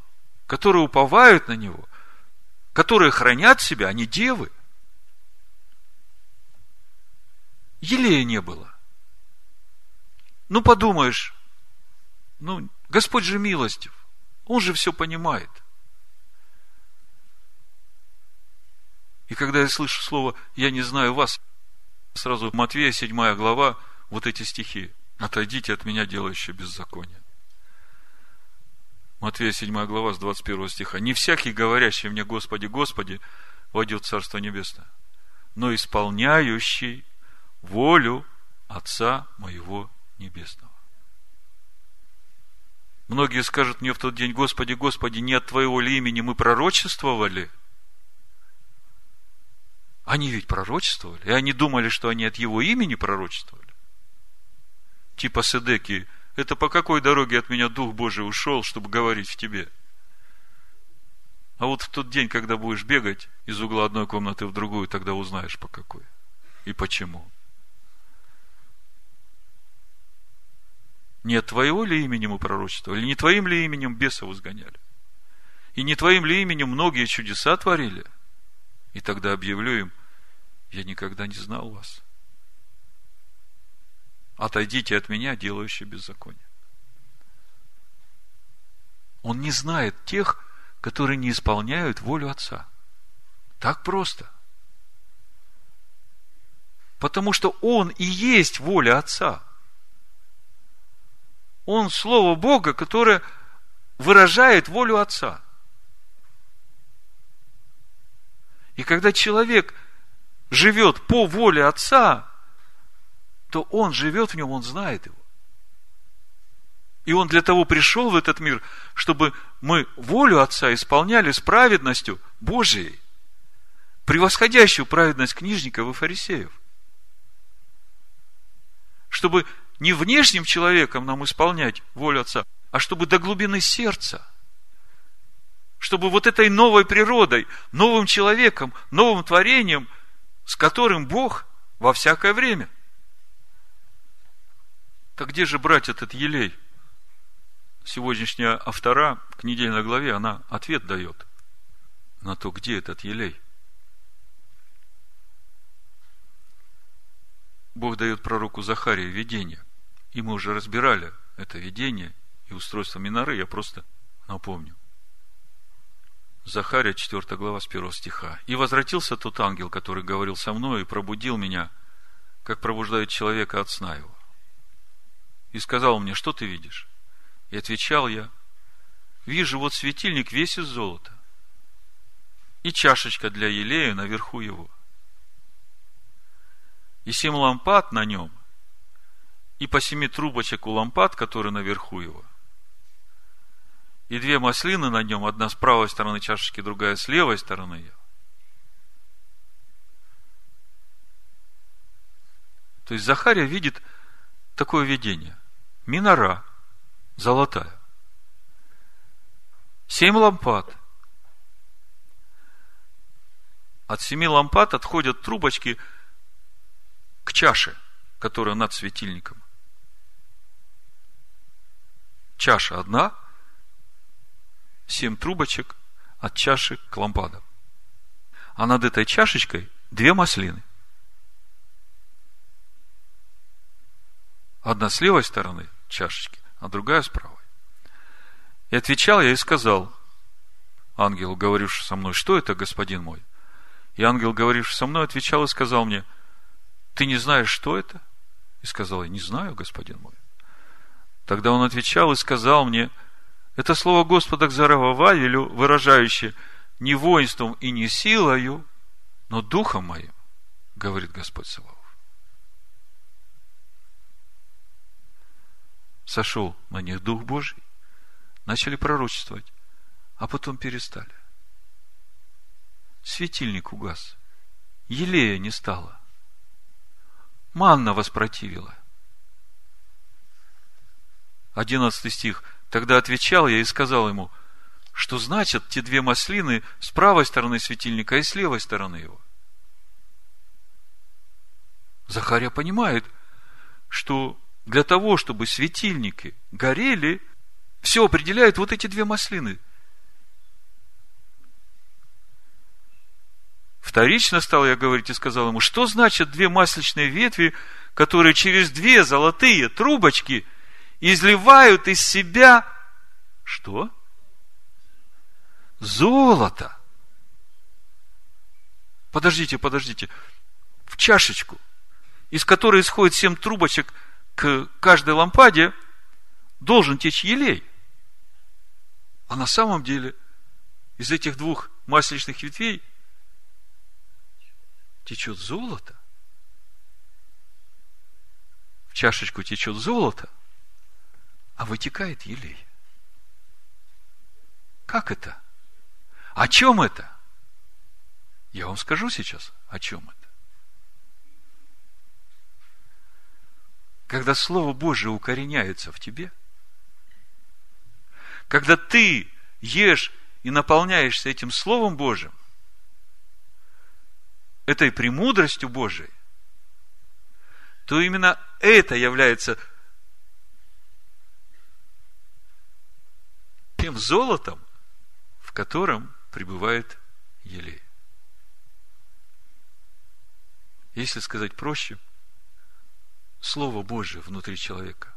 которые уповают на него, которые хранят себя, они девы. Елея не было. Ну, подумаешь, ну, Господь же милостив. Он же все понимает – И когда я слышу слово «я не знаю вас», сразу Матвея, 7 глава, вот эти стихи. «Отойдите от меня, делающие беззаконие». Матвея 7 глава с 21 стиха. «Не всякий, говорящий мне, Господи, Господи, войдет в Царство Небесное, но исполняющий волю Отца моего Небесного». Многие скажут мне в тот день, Господи, Господи, не от Твоего ли имени мы пророчествовали – они ведь пророчествовали, и они думали, что они от его имени пророчествовали. Типа Седеки, это по какой дороге от меня Дух Божий ушел, чтобы говорить в тебе? А вот в тот день, когда будешь бегать из угла одной комнаты в другую, тогда узнаешь по какой и почему. Не от твоего ли имени мы пророчествовали, не твоим ли именем бесов изгоняли? И не твоим ли именем многие чудеса творили? И тогда объявлю им, я никогда не знал вас. Отойдите от меня, делающие беззаконие. Он не знает тех, которые не исполняют волю Отца. Так просто. Потому что Он и есть воля Отца. Он Слово Бога, которое выражает волю Отца. И когда человек – живет по воле Отца, то он живет в нем, он знает его. И он для того пришел в этот мир, чтобы мы волю Отца исполняли с праведностью Божией, превосходящую праведность книжников и фарисеев. Чтобы не внешним человеком нам исполнять волю Отца, а чтобы до глубины сердца. Чтобы вот этой новой природой, новым человеком, новым творением – с которым Бог во всякое время. Так где же брать этот елей? Сегодняшняя автора к недельной главе, она ответ дает на то, где этот елей. Бог дает пророку Захарии видение. И мы уже разбирали это видение и устройство Миноры, я просто напомню. Захария, 4 глава, с 1 стиха. «И возвратился тот ангел, который говорил со мной, и пробудил меня, как пробуждает человека от сна его. И сказал мне, что ты видишь? И отвечал я, вижу вот светильник весь из золота, и чашечка для елея наверху его. и семь лампад на нем, и по семи трубочек у лампад, которые наверху его, и две маслины на нем, одна с правой стороны чашечки, другая с левой стороны ее. То есть Захария видит такое видение. Минора золотая. Семь лампад. От семи лампад отходят трубочки к чаше, которая над светильником. Чаша одна, семь трубочек от чаши к лампадам. А над этой чашечкой две маслины. Одна с левой стороны чашечки, а другая с правой. И отвечал я и сказал ангелу, говоривший со мной, что это, господин мой? И ангел, говоривший со мной, отвечал и сказал мне, ты не знаешь, что это? И сказал я, не знаю, господин мой. Тогда он отвечал и сказал мне, это слово Господа к Заравававелю, выражающее не воинством и не силою, но духом моим, говорит Господь Саваоф. Сошел на них Дух Божий, начали пророчествовать, а потом перестали. Светильник угас. Елея не стало. Манна воспротивила. Одиннадцатый стих. Тогда отвечал я и сказал ему, что значат те две маслины с правой стороны светильника и с левой стороны его. Захария понимает, что для того, чтобы светильники горели, все определяют вот эти две маслины. Вторично стал я говорить и сказал ему, что значит две масличные ветви, которые через две золотые трубочки изливают из себя что? Золото. Подождите, подождите. В чашечку, из которой исходит семь трубочек к каждой лампаде, должен течь елей. А на самом деле из этих двух масличных ветвей течет золото. В чашечку течет золото, а вытекает елей. Как это? О чем это? Я вам скажу сейчас, о чем это. Когда Слово Божие укореняется в тебе – когда ты ешь и наполняешься этим Словом Божьим, этой премудростью Божией, то именно это является тем золотом, в котором пребывает елей. Если сказать проще, Слово Божие внутри человека.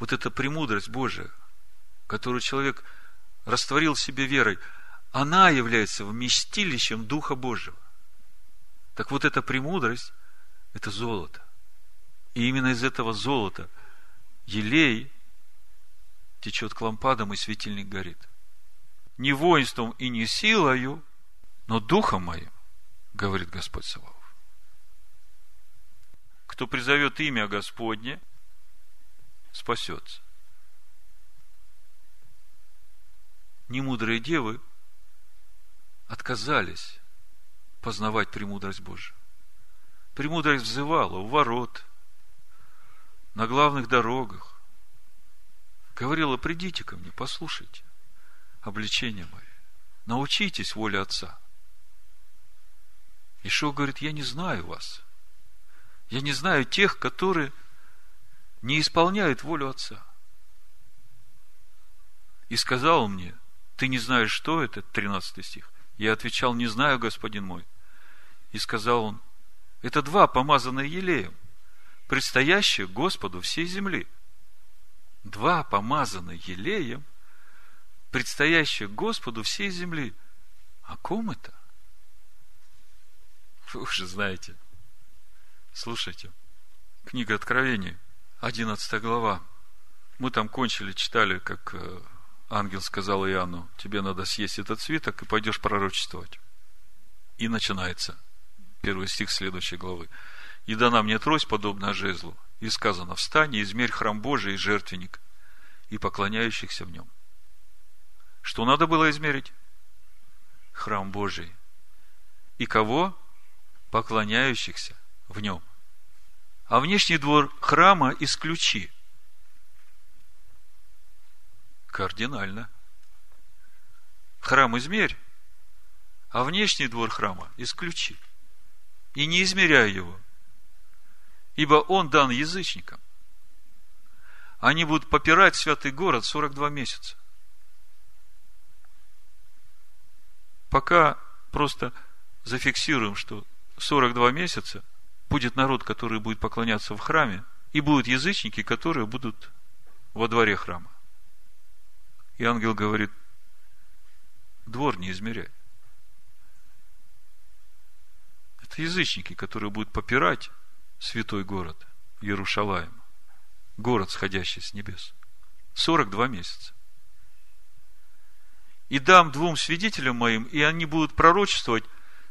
Вот эта премудрость Божия, которую человек растворил себе верой, она является вместилищем Духа Божьего. Так вот эта премудрость – это золото. И именно из этого золота елей течет к лампадам, и светильник горит. Не воинством и не силою, но духом моим, говорит Господь Саваоф. Кто призовет имя Господне, спасется. немудрые девы отказались познавать премудрость Божию. Премудрость взывала у ворот, на главных дорогах. Говорила, придите ко мне, послушайте обличение мое. Научитесь воле Отца. Ишо говорит, я не знаю вас. Я не знаю тех, которые не исполняют волю Отца. И сказал мне, ты не знаешь, что это? 13 стих. Я отвечал, не знаю, господин мой. И сказал он, это два помазанные елеем, предстоящие Господу всей земли. Два помазанные елеем, предстоящие Господу всей земли. О ком это? Вы уже знаете. Слушайте. Книга Откровений, 11 глава. Мы там кончили, читали, как э, ангел сказал Иоанну, тебе надо съесть этот свиток и пойдешь пророчествовать. И начинается первый стих следующей главы. «И дана мне трость, подобная жезлу, и сказано, встань и измерь храм Божий и жертвенник, и поклоняющихся в нем». Что надо было измерить? Храм Божий. И кого? Поклоняющихся в нем. А внешний двор храма исключи. Кардинально. Храм измерь, а внешний двор храма исключи. И не измеряй его. Ибо он дан язычникам. Они будут попирать святый город 42 месяца. Пока просто зафиксируем, что 42 месяца будет народ, который будет поклоняться в храме, и будут язычники, которые будут во дворе храма. И ангел говорит, двор не измеряй. Это язычники, которые будут попирать святой город Иерушалаем, город, сходящий с небес. 42 месяца. И дам двум свидетелям моим, и они будут пророчествовать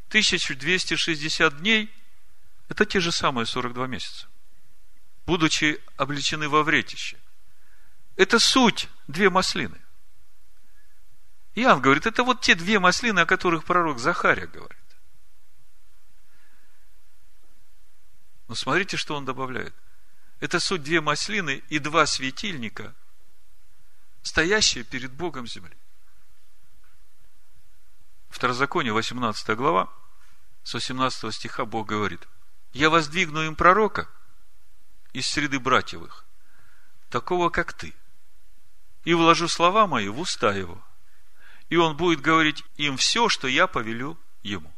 1260 дней, это те же самые 42 месяца, будучи обличены во вретище. Это суть две маслины. Иоанн говорит, это вот те две маслины, о которых пророк Захария говорит. Но смотрите, что он добавляет. Это суть две маслины и два светильника, стоящие перед Богом земли. Второзаконие, 18 глава, с 18 стиха Бог говорит, «Я воздвигну им пророка из среды братьевых, такого, как ты, и вложу слова мои в уста его, и он будет говорить им все, что я повелю ему.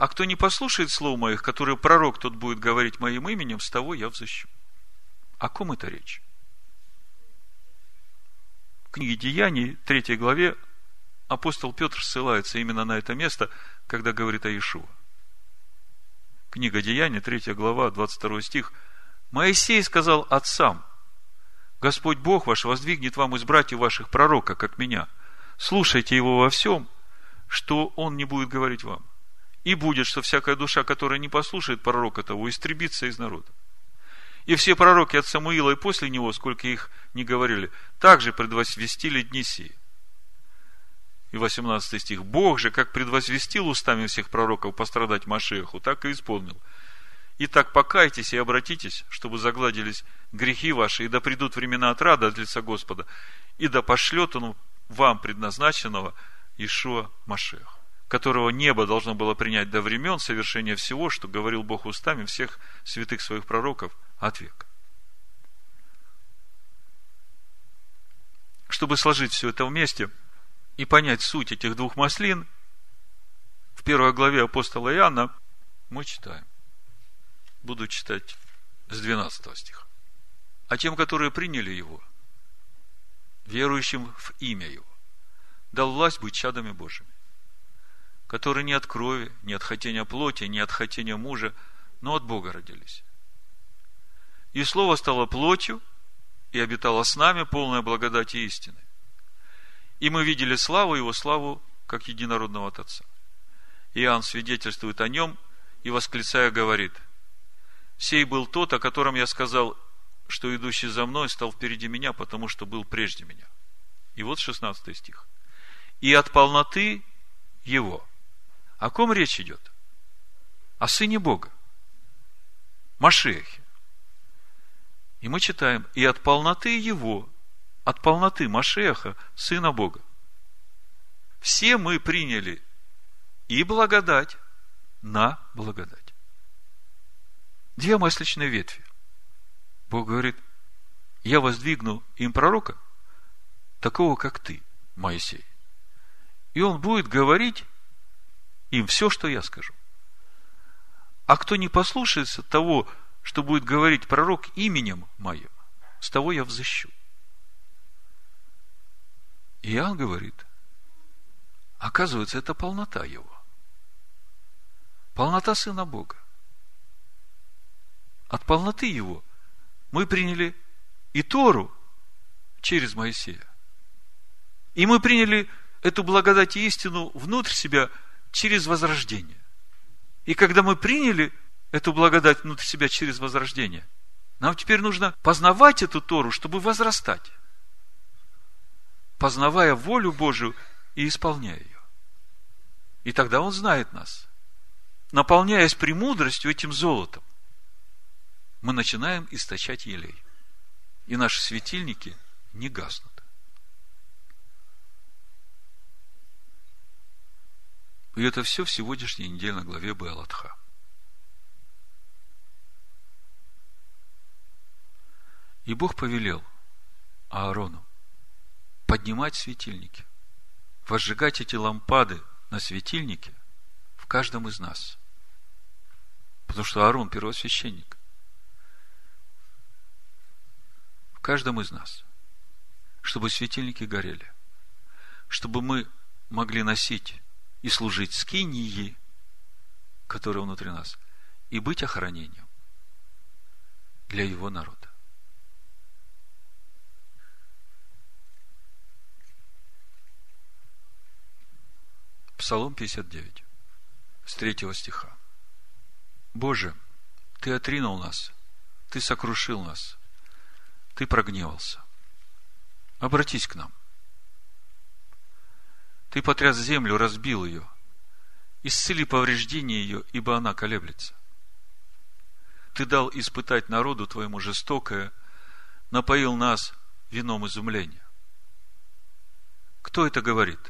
А кто не послушает слов моих, которые пророк тот будет говорить моим именем, с того я взыщу. О ком это речь? В книге Деяний, 3 главе, апостол Петр ссылается именно на это место, когда говорит о Иешуа. Книга Деяний, 3 глава, 22 стих. Моисей сказал отцам, Господь Бог ваш воздвигнет вам из братьев ваших пророка, как меня. Слушайте его во всем, что он не будет говорить вам. И будет, что всякая душа, которая не послушает пророка того, истребится из народа. И все пророки от Самуила и после него, сколько их не говорили, также предвозвестили дни сии. И 18 стих. Бог же, как предвозвестил устами всех пророков пострадать Машеху, так и исполнил. Итак, покайтесь и обратитесь, чтобы загладились грехи ваши, и да придут времена отрада от лица Господа, и да пошлет Он вам предназначенного Ишуа Машех которого небо должно было принять до времен совершения всего, что говорил Бог устами всех святых своих пророков от века. Чтобы сложить все это вместе и понять суть этих двух маслин, в первой главе апостола Иоанна мы читаем. Буду читать с 12 стиха. А тем, которые приняли его, верующим в имя его, дал власть быть чадами Божьими которые не от крови, не от хотения плоти, не от хотения мужа, но от Бога родились. И Слово стало плотью и обитало с нами полная благодати истины. И мы видели славу Его, славу, как единородного от Отца. Иоанн свидетельствует о нем и, восклицая, говорит, «Сей был тот, о котором я сказал, что идущий за мной стал впереди меня, потому что был прежде меня». И вот 16 стих. «И от полноты Его». О ком речь идет? О Сыне Бога. Машехе. И мы читаем, и от полноты Его, от полноты Машеха, Сына Бога. Все мы приняли и благодать на благодать. Две масличные ветви. Бог говорит, я воздвигну им пророка, такого, как ты, Моисей. И он будет говорить им все, что я скажу. А кто не послушается того, что будет говорить пророк именем моим, с того я взыщу. Иоанн говорит, оказывается, это полнота его. Полнота Сына Бога. От полноты его мы приняли и Тору через Моисея. И мы приняли эту благодать и истину внутрь себя – через возрождение. И когда мы приняли эту благодать внутри себя через возрождение, нам теперь нужно познавать эту Тору, чтобы возрастать. Познавая волю Божию и исполняя ее. И тогда Он знает нас. Наполняясь премудростью этим золотом, мы начинаем источать елей. И наши светильники не гаснут. И это все в сегодняшней недельной главе Беалатха. И Бог повелел Аарону поднимать светильники, возжигать эти лампады на светильнике в каждом из нас. Потому что Аарон первосвященник. В каждом из нас. Чтобы светильники горели. Чтобы мы могли носить и служить скинии, которые внутри нас, и быть охранением для его народа. Псалом 59, с 3 стиха. Боже, Ты отринул нас, Ты сокрушил нас, Ты прогневался. Обратись к нам. Ты потряс землю, разбил ее. Исцели повреждение ее, ибо она колеблется. Ты дал испытать народу твоему жестокое, напоил нас вином изумления. Кто это говорит?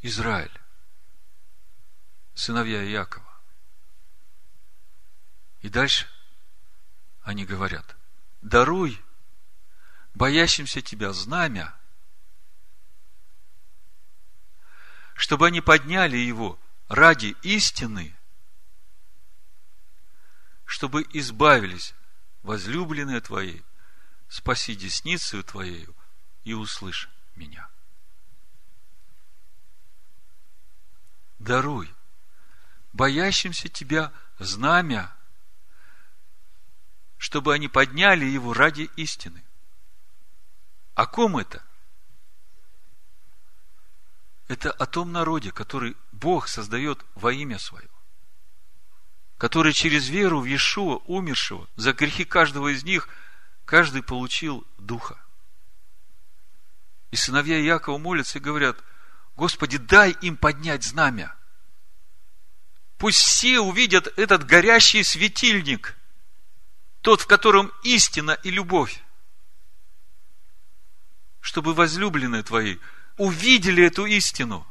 Израиль, сыновья Иакова. И дальше они говорят, даруй боящимся тебя знамя, чтобы они подняли его ради истины, чтобы избавились возлюбленные Твои, спаси десницею Твоею и услышь меня. Даруй боящимся Тебя знамя, чтобы они подняли его ради истины. О ком это? – это о том народе, который Бог создает во имя Свое. Который через веру в Иешуа, умершего, за грехи каждого из них, каждый получил Духа. И сыновья Якова молятся и говорят, Господи, дай им поднять знамя. Пусть все увидят этот горящий светильник, тот, в котором истина и любовь, чтобы возлюбленные Твои увидели эту истину,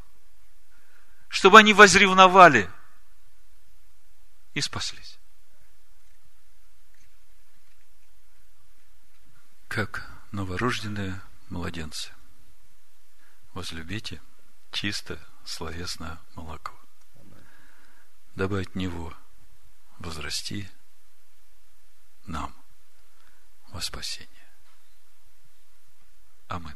чтобы они возревновали и спаслись. Как новорожденные младенцы. Возлюбите чистое словесное молоко. Дабы от него возрасти нам во спасение. Аминь.